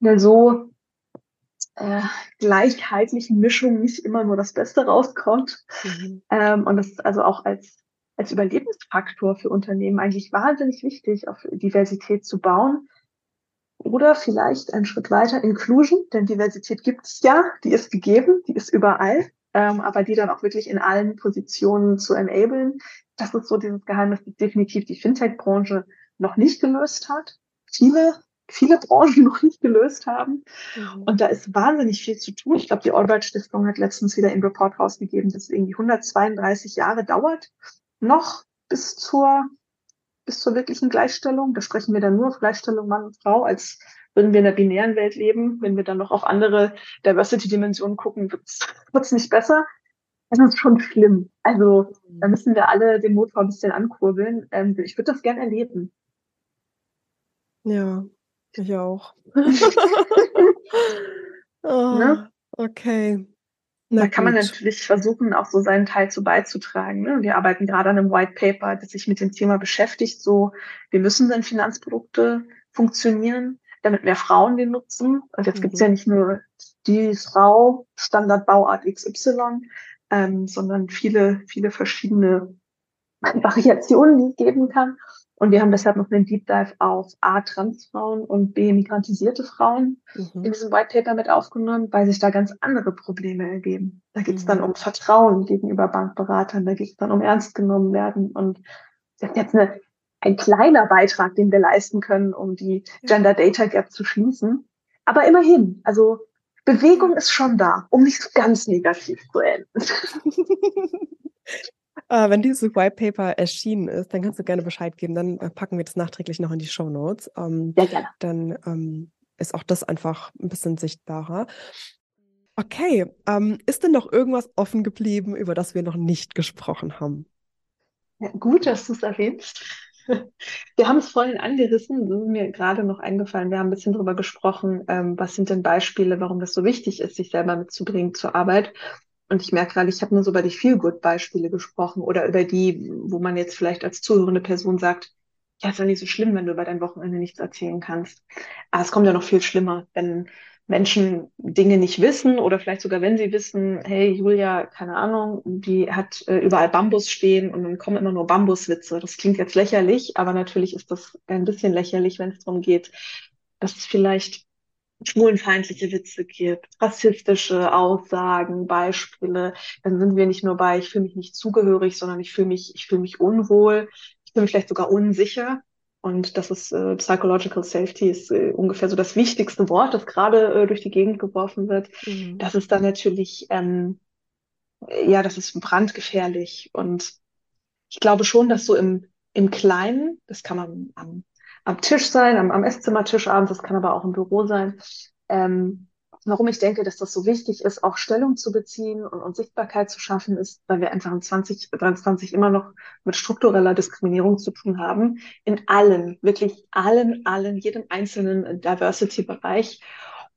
einer so äh, gleichheitlichen Mischung nicht immer nur das Beste rauskommt. Mhm. Ähm, und das ist also auch als, als Überlebensfaktor für Unternehmen eigentlich wahnsinnig wichtig, auf Diversität zu bauen. Oder vielleicht einen Schritt weiter Inclusion, denn Diversität gibt es ja, die ist gegeben, die ist überall ähm, aber die dann auch wirklich in allen Positionen zu enablen. Das ist so dieses Geheimnis, das definitiv die Fintech-Branche noch nicht gelöst hat. Viele, viele Branchen noch nicht gelöst haben. Mhm. Und da ist wahnsinnig viel zu tun. Ich glaube, die Albright Stiftung hat letztens wieder einen Report rausgegeben, dass es irgendwie 132 Jahre dauert, noch bis zur, bis zur wirklichen Gleichstellung. Da sprechen wir dann nur auf Gleichstellung Mann und Frau als würden wir in der binären Welt leben, wenn wir dann noch auf andere Diversity-Dimensionen gucken, wird es nicht besser. Das ist schon schlimm. Also da müssen wir alle den Motor ein bisschen ankurbeln. Ähm, ich würde das gern erleben. Ja, ich auch. oh, ne? Okay. Na da kann man natürlich versuchen, auch so seinen Teil zu beizutragen. Ne? Wir arbeiten gerade an einem White Paper, das sich mit dem Thema beschäftigt. So, wie müssen denn Finanzprodukte funktionieren? damit mehr Frauen den nutzen. Und jetzt mhm. gibt's ja nicht nur die Frau, Standardbauart XY, ähm, sondern viele, viele verschiedene Variationen, die es geben kann. Und wir haben deshalb noch einen Deep Dive auf A, Transfrauen und B, migrantisierte Frauen mhm. in diesem White Paper mit aufgenommen, weil sich da ganz andere Probleme ergeben. Da geht es mhm. dann um Vertrauen gegenüber Bankberatern, da geht es dann um ernst genommen werden. Und das ist jetzt eine ein kleiner Beitrag, den wir leisten können, um die Gender Data Gap zu schließen. Aber immerhin, also Bewegung ist schon da, um nicht so ganz negativ zu enden. Uh, wenn dieses White Paper erschienen ist, dann kannst du gerne Bescheid geben. Dann äh, packen wir das nachträglich noch in die Show Notes. Um, Sehr gerne. Dann um, ist auch das einfach ein bisschen sichtbarer. Okay, um, ist denn noch irgendwas offen geblieben, über das wir noch nicht gesprochen haben? Ja, gut, dass du es erwähnst. Wir haben es vorhin angerissen, das ist mir gerade noch eingefallen. Wir haben ein bisschen darüber gesprochen, ähm, was sind denn Beispiele, warum das so wichtig ist, sich selber mitzubringen zur Arbeit. Und ich merke gerade, ich habe nur so über die Feel-Good-Beispiele gesprochen oder über die, wo man jetzt vielleicht als zuhörende Person sagt, ja, ist ja nicht so schlimm, wenn du über dein Wochenende nichts erzählen kannst. Aber es kommt ja noch viel schlimmer, wenn Menschen Dinge nicht wissen oder vielleicht sogar wenn sie wissen, hey Julia, keine Ahnung, die hat äh, überall Bambus stehen und dann kommen immer nur Bambuswitze. Das klingt jetzt lächerlich, aber natürlich ist das ein bisschen lächerlich, wenn es darum geht, dass es vielleicht schwulenfeindliche Witze gibt, rassistische Aussagen, Beispiele, dann sind wir nicht nur bei, ich fühle mich nicht zugehörig, sondern ich fühle mich, ich fühle mich unwohl, ich fühle mich vielleicht sogar unsicher. Und das ist äh, Psychological Safety ist äh, ungefähr so das wichtigste Wort, das gerade äh, durch die Gegend geworfen wird. Mhm. Das ist dann natürlich, ähm, ja, das ist brandgefährlich. Und ich glaube schon, dass so im, im Kleinen, das kann man am, am Tisch sein, am, am Esszimmertisch abends, das kann aber auch im Büro sein, ähm, warum ich denke, dass das so wichtig ist, auch Stellung zu beziehen und, und Sichtbarkeit zu schaffen, ist, weil wir einfach in 2023 immer noch mit struktureller Diskriminierung zu tun haben. In allen, wirklich allen, allen, jedem einzelnen Diversity-Bereich.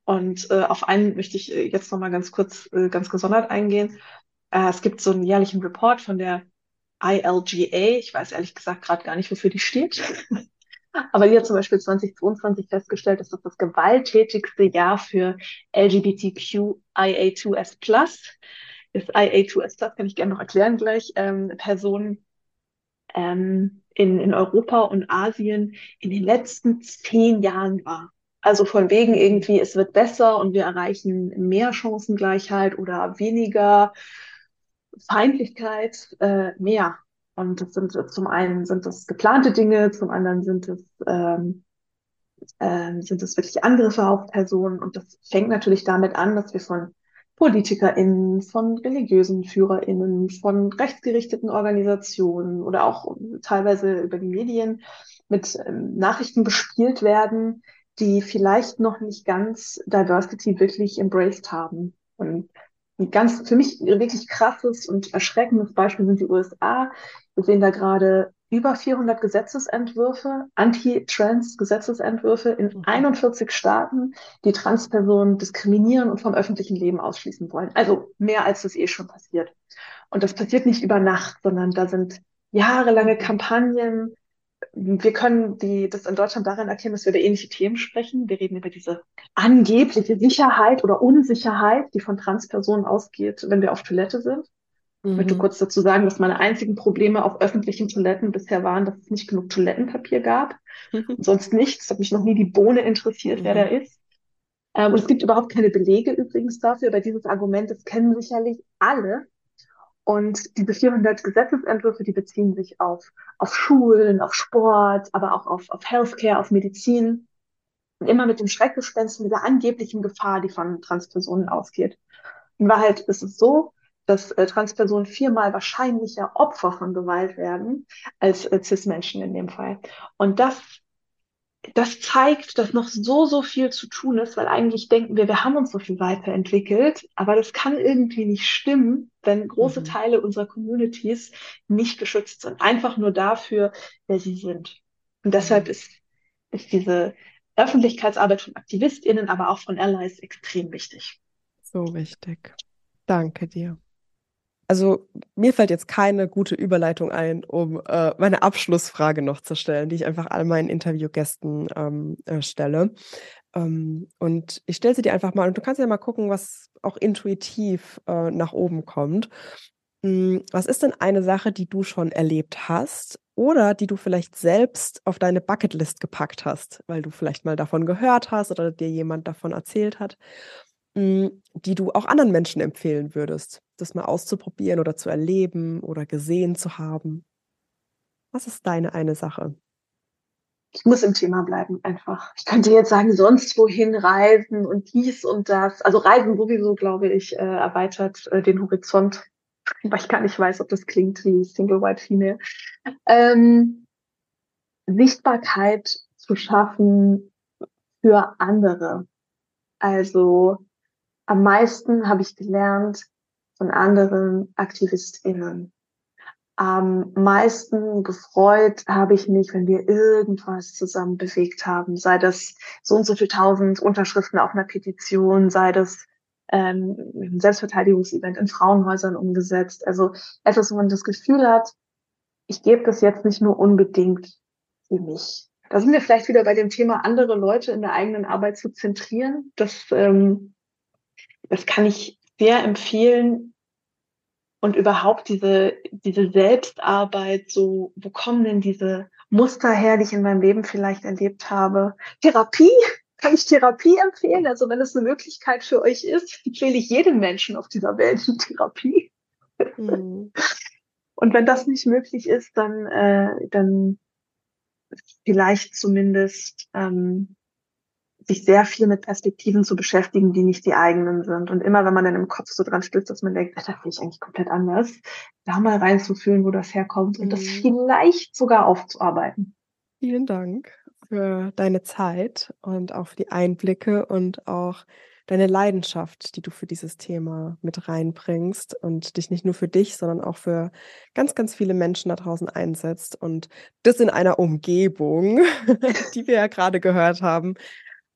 Und äh, auf einen möchte ich äh, jetzt nochmal ganz kurz, äh, ganz gesondert eingehen. Äh, es gibt so einen jährlichen Report von der ILGA. Ich weiß ehrlich gesagt gerade gar nicht, wofür die steht. Aber die hat zum Beispiel 2022 festgestellt, dass das das gewalttätigste Jahr für LGBTQIA2S ist. IA2S kann ich gerne noch erklären gleich, ähm, Personen ähm, in, in Europa und Asien in den letzten zehn Jahren war. Also von wegen irgendwie, es wird besser und wir erreichen mehr Chancengleichheit oder weniger Feindlichkeit, äh, mehr. Und das sind zum einen sind das geplante Dinge, zum anderen sind es ähm, ähm, sind es wirklich Angriffe auf Personen. Und das fängt natürlich damit an, dass wir von PolitikerInnen, von religiösen FührerInnen, von rechtsgerichteten Organisationen oder auch teilweise über die Medien mit ähm, Nachrichten bespielt werden, die vielleicht noch nicht ganz Diversity wirklich embraced haben. Und ein ganz für mich wirklich krasses und erschreckendes Beispiel sind die USA. Wir sehen da gerade über 400 Gesetzesentwürfe, Anti-Trans-Gesetzesentwürfe in 41 mhm. Staaten, die Transpersonen diskriminieren und vom öffentlichen Leben ausschließen wollen. Also mehr als das eh schon passiert. Und das passiert nicht über Nacht, sondern da sind jahrelange. Kampagnen. Wir können die, das in Deutschland darin erkennen, dass wir über ähnliche Themen sprechen. Wir reden über diese angebliche Sicherheit oder Unsicherheit, die von Transpersonen ausgeht, wenn wir auf Toilette sind. Ich möchte mhm. kurz dazu sagen, dass meine einzigen Probleme auf öffentlichen Toiletten bisher waren, dass es nicht genug Toilettenpapier gab. Und sonst nichts. Es hat mich noch nie die Bohne interessiert, wer da mhm. ist. Ähm, und es gibt überhaupt keine Belege übrigens dafür, aber dieses Argument, das kennen sicherlich alle. Und diese 400 Gesetzesentwürfe, die beziehen sich auf, auf Schulen, auf Sport, aber auch auf, auf Healthcare, auf Medizin. Und immer mit dem Schreckgespenst dieser angeblichen Gefahr, die von Transpersonen ausgeht. In Wahrheit ist es so, dass äh, Transpersonen viermal wahrscheinlicher Opfer von Gewalt werden als äh, Cis-Menschen in dem Fall. Und das, das zeigt, dass noch so, so viel zu tun ist, weil eigentlich denken wir, wir haben uns so viel weiterentwickelt, aber das kann irgendwie nicht stimmen, wenn große mhm. Teile unserer Communities nicht geschützt sind. Einfach nur dafür, wer sie sind. Und deshalb mhm. ist, ist diese Öffentlichkeitsarbeit von AktivistInnen, aber auch von Allies extrem wichtig. So wichtig. Danke dir also mir fällt jetzt keine gute Überleitung ein, um äh, meine Abschlussfrage noch zu stellen, die ich einfach all meinen Interviewgästen ähm, äh, stelle. Ähm, und ich stelle sie dir einfach mal und du kannst ja mal gucken, was auch intuitiv äh, nach oben kommt. Hm, was ist denn eine Sache, die du schon erlebt hast oder die du vielleicht selbst auf deine Bucketlist gepackt hast, weil du vielleicht mal davon gehört hast oder dir jemand davon erzählt hat, hm, die du auch anderen Menschen empfehlen würdest? Das mal auszuprobieren oder zu erleben oder gesehen zu haben? Was ist deine eine Sache? Ich muss im Thema bleiben, einfach. Ich könnte jetzt sagen, sonst wohin reisen und dies und das. Also Reisen sowieso, glaube ich, äh, erweitert äh, den Horizont, weil ich gar nicht weiß, ob das klingt wie Single White Female. Ähm, Sichtbarkeit zu schaffen für andere. Also am meisten habe ich gelernt, von anderen AktivistInnen. Am meisten gefreut habe ich mich, wenn wir irgendwas zusammen bewegt haben, sei das so und so viel tausend Unterschriften auf einer Petition, sei das ähm, ein Selbstverteidigungsevent in Frauenhäusern umgesetzt. Also etwas, wo man das Gefühl hat, ich gebe das jetzt nicht nur unbedingt für mich. Da sind wir vielleicht wieder bei dem Thema, andere Leute in der eigenen Arbeit zu zentrieren. Das, ähm, das kann ich sehr empfehlen und überhaupt diese, diese Selbstarbeit, so, wo kommen denn diese Muster her, die ich in meinem Leben vielleicht erlebt habe? Therapie, kann ich Therapie empfehlen? Also wenn es eine Möglichkeit für euch ist, empfehle ich jedem Menschen auf dieser Welt eine Therapie. Mhm. Und wenn das nicht möglich ist, dann, äh, dann vielleicht zumindest ähm, sich sehr viel mit Perspektiven zu beschäftigen, die nicht die eigenen sind. Und immer, wenn man dann im Kopf so dran stößt, dass man denkt, das sehe ich eigentlich komplett anders, da mal reinzufühlen, wo das herkommt und das mhm. vielleicht sogar aufzuarbeiten. Vielen Dank für deine Zeit und auch für die Einblicke und auch deine Leidenschaft, die du für dieses Thema mit reinbringst und dich nicht nur für dich, sondern auch für ganz, ganz viele Menschen da draußen einsetzt und das in einer Umgebung, die wir ja gerade gehört haben,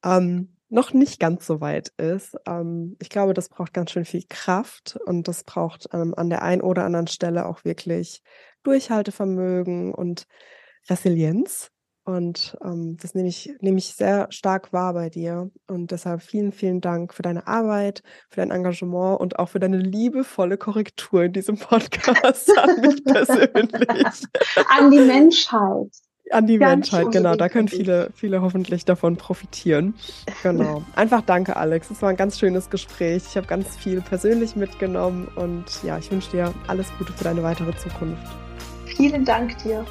ähm, noch nicht ganz so weit ist. Ähm, ich glaube, das braucht ganz schön viel Kraft und das braucht ähm, an der einen oder anderen Stelle auch wirklich Durchhaltevermögen und Resilienz. Und ähm, das nehme ich, nehme ich sehr stark wahr bei dir. Und deshalb vielen, vielen Dank für deine Arbeit, für dein Engagement und auch für deine liebevolle Korrektur in diesem Podcast an mich persönlich. An die Menschheit an die Ganz Menschheit, genau. Da können viele, viele hoffentlich davon profitieren. Genau. Einfach danke, Alex. Es war ein ganz schönes Gespräch. Ich habe ganz viel persönlich mitgenommen und ja, ich wünsche dir alles Gute für deine weitere Zukunft. Vielen Dank dir.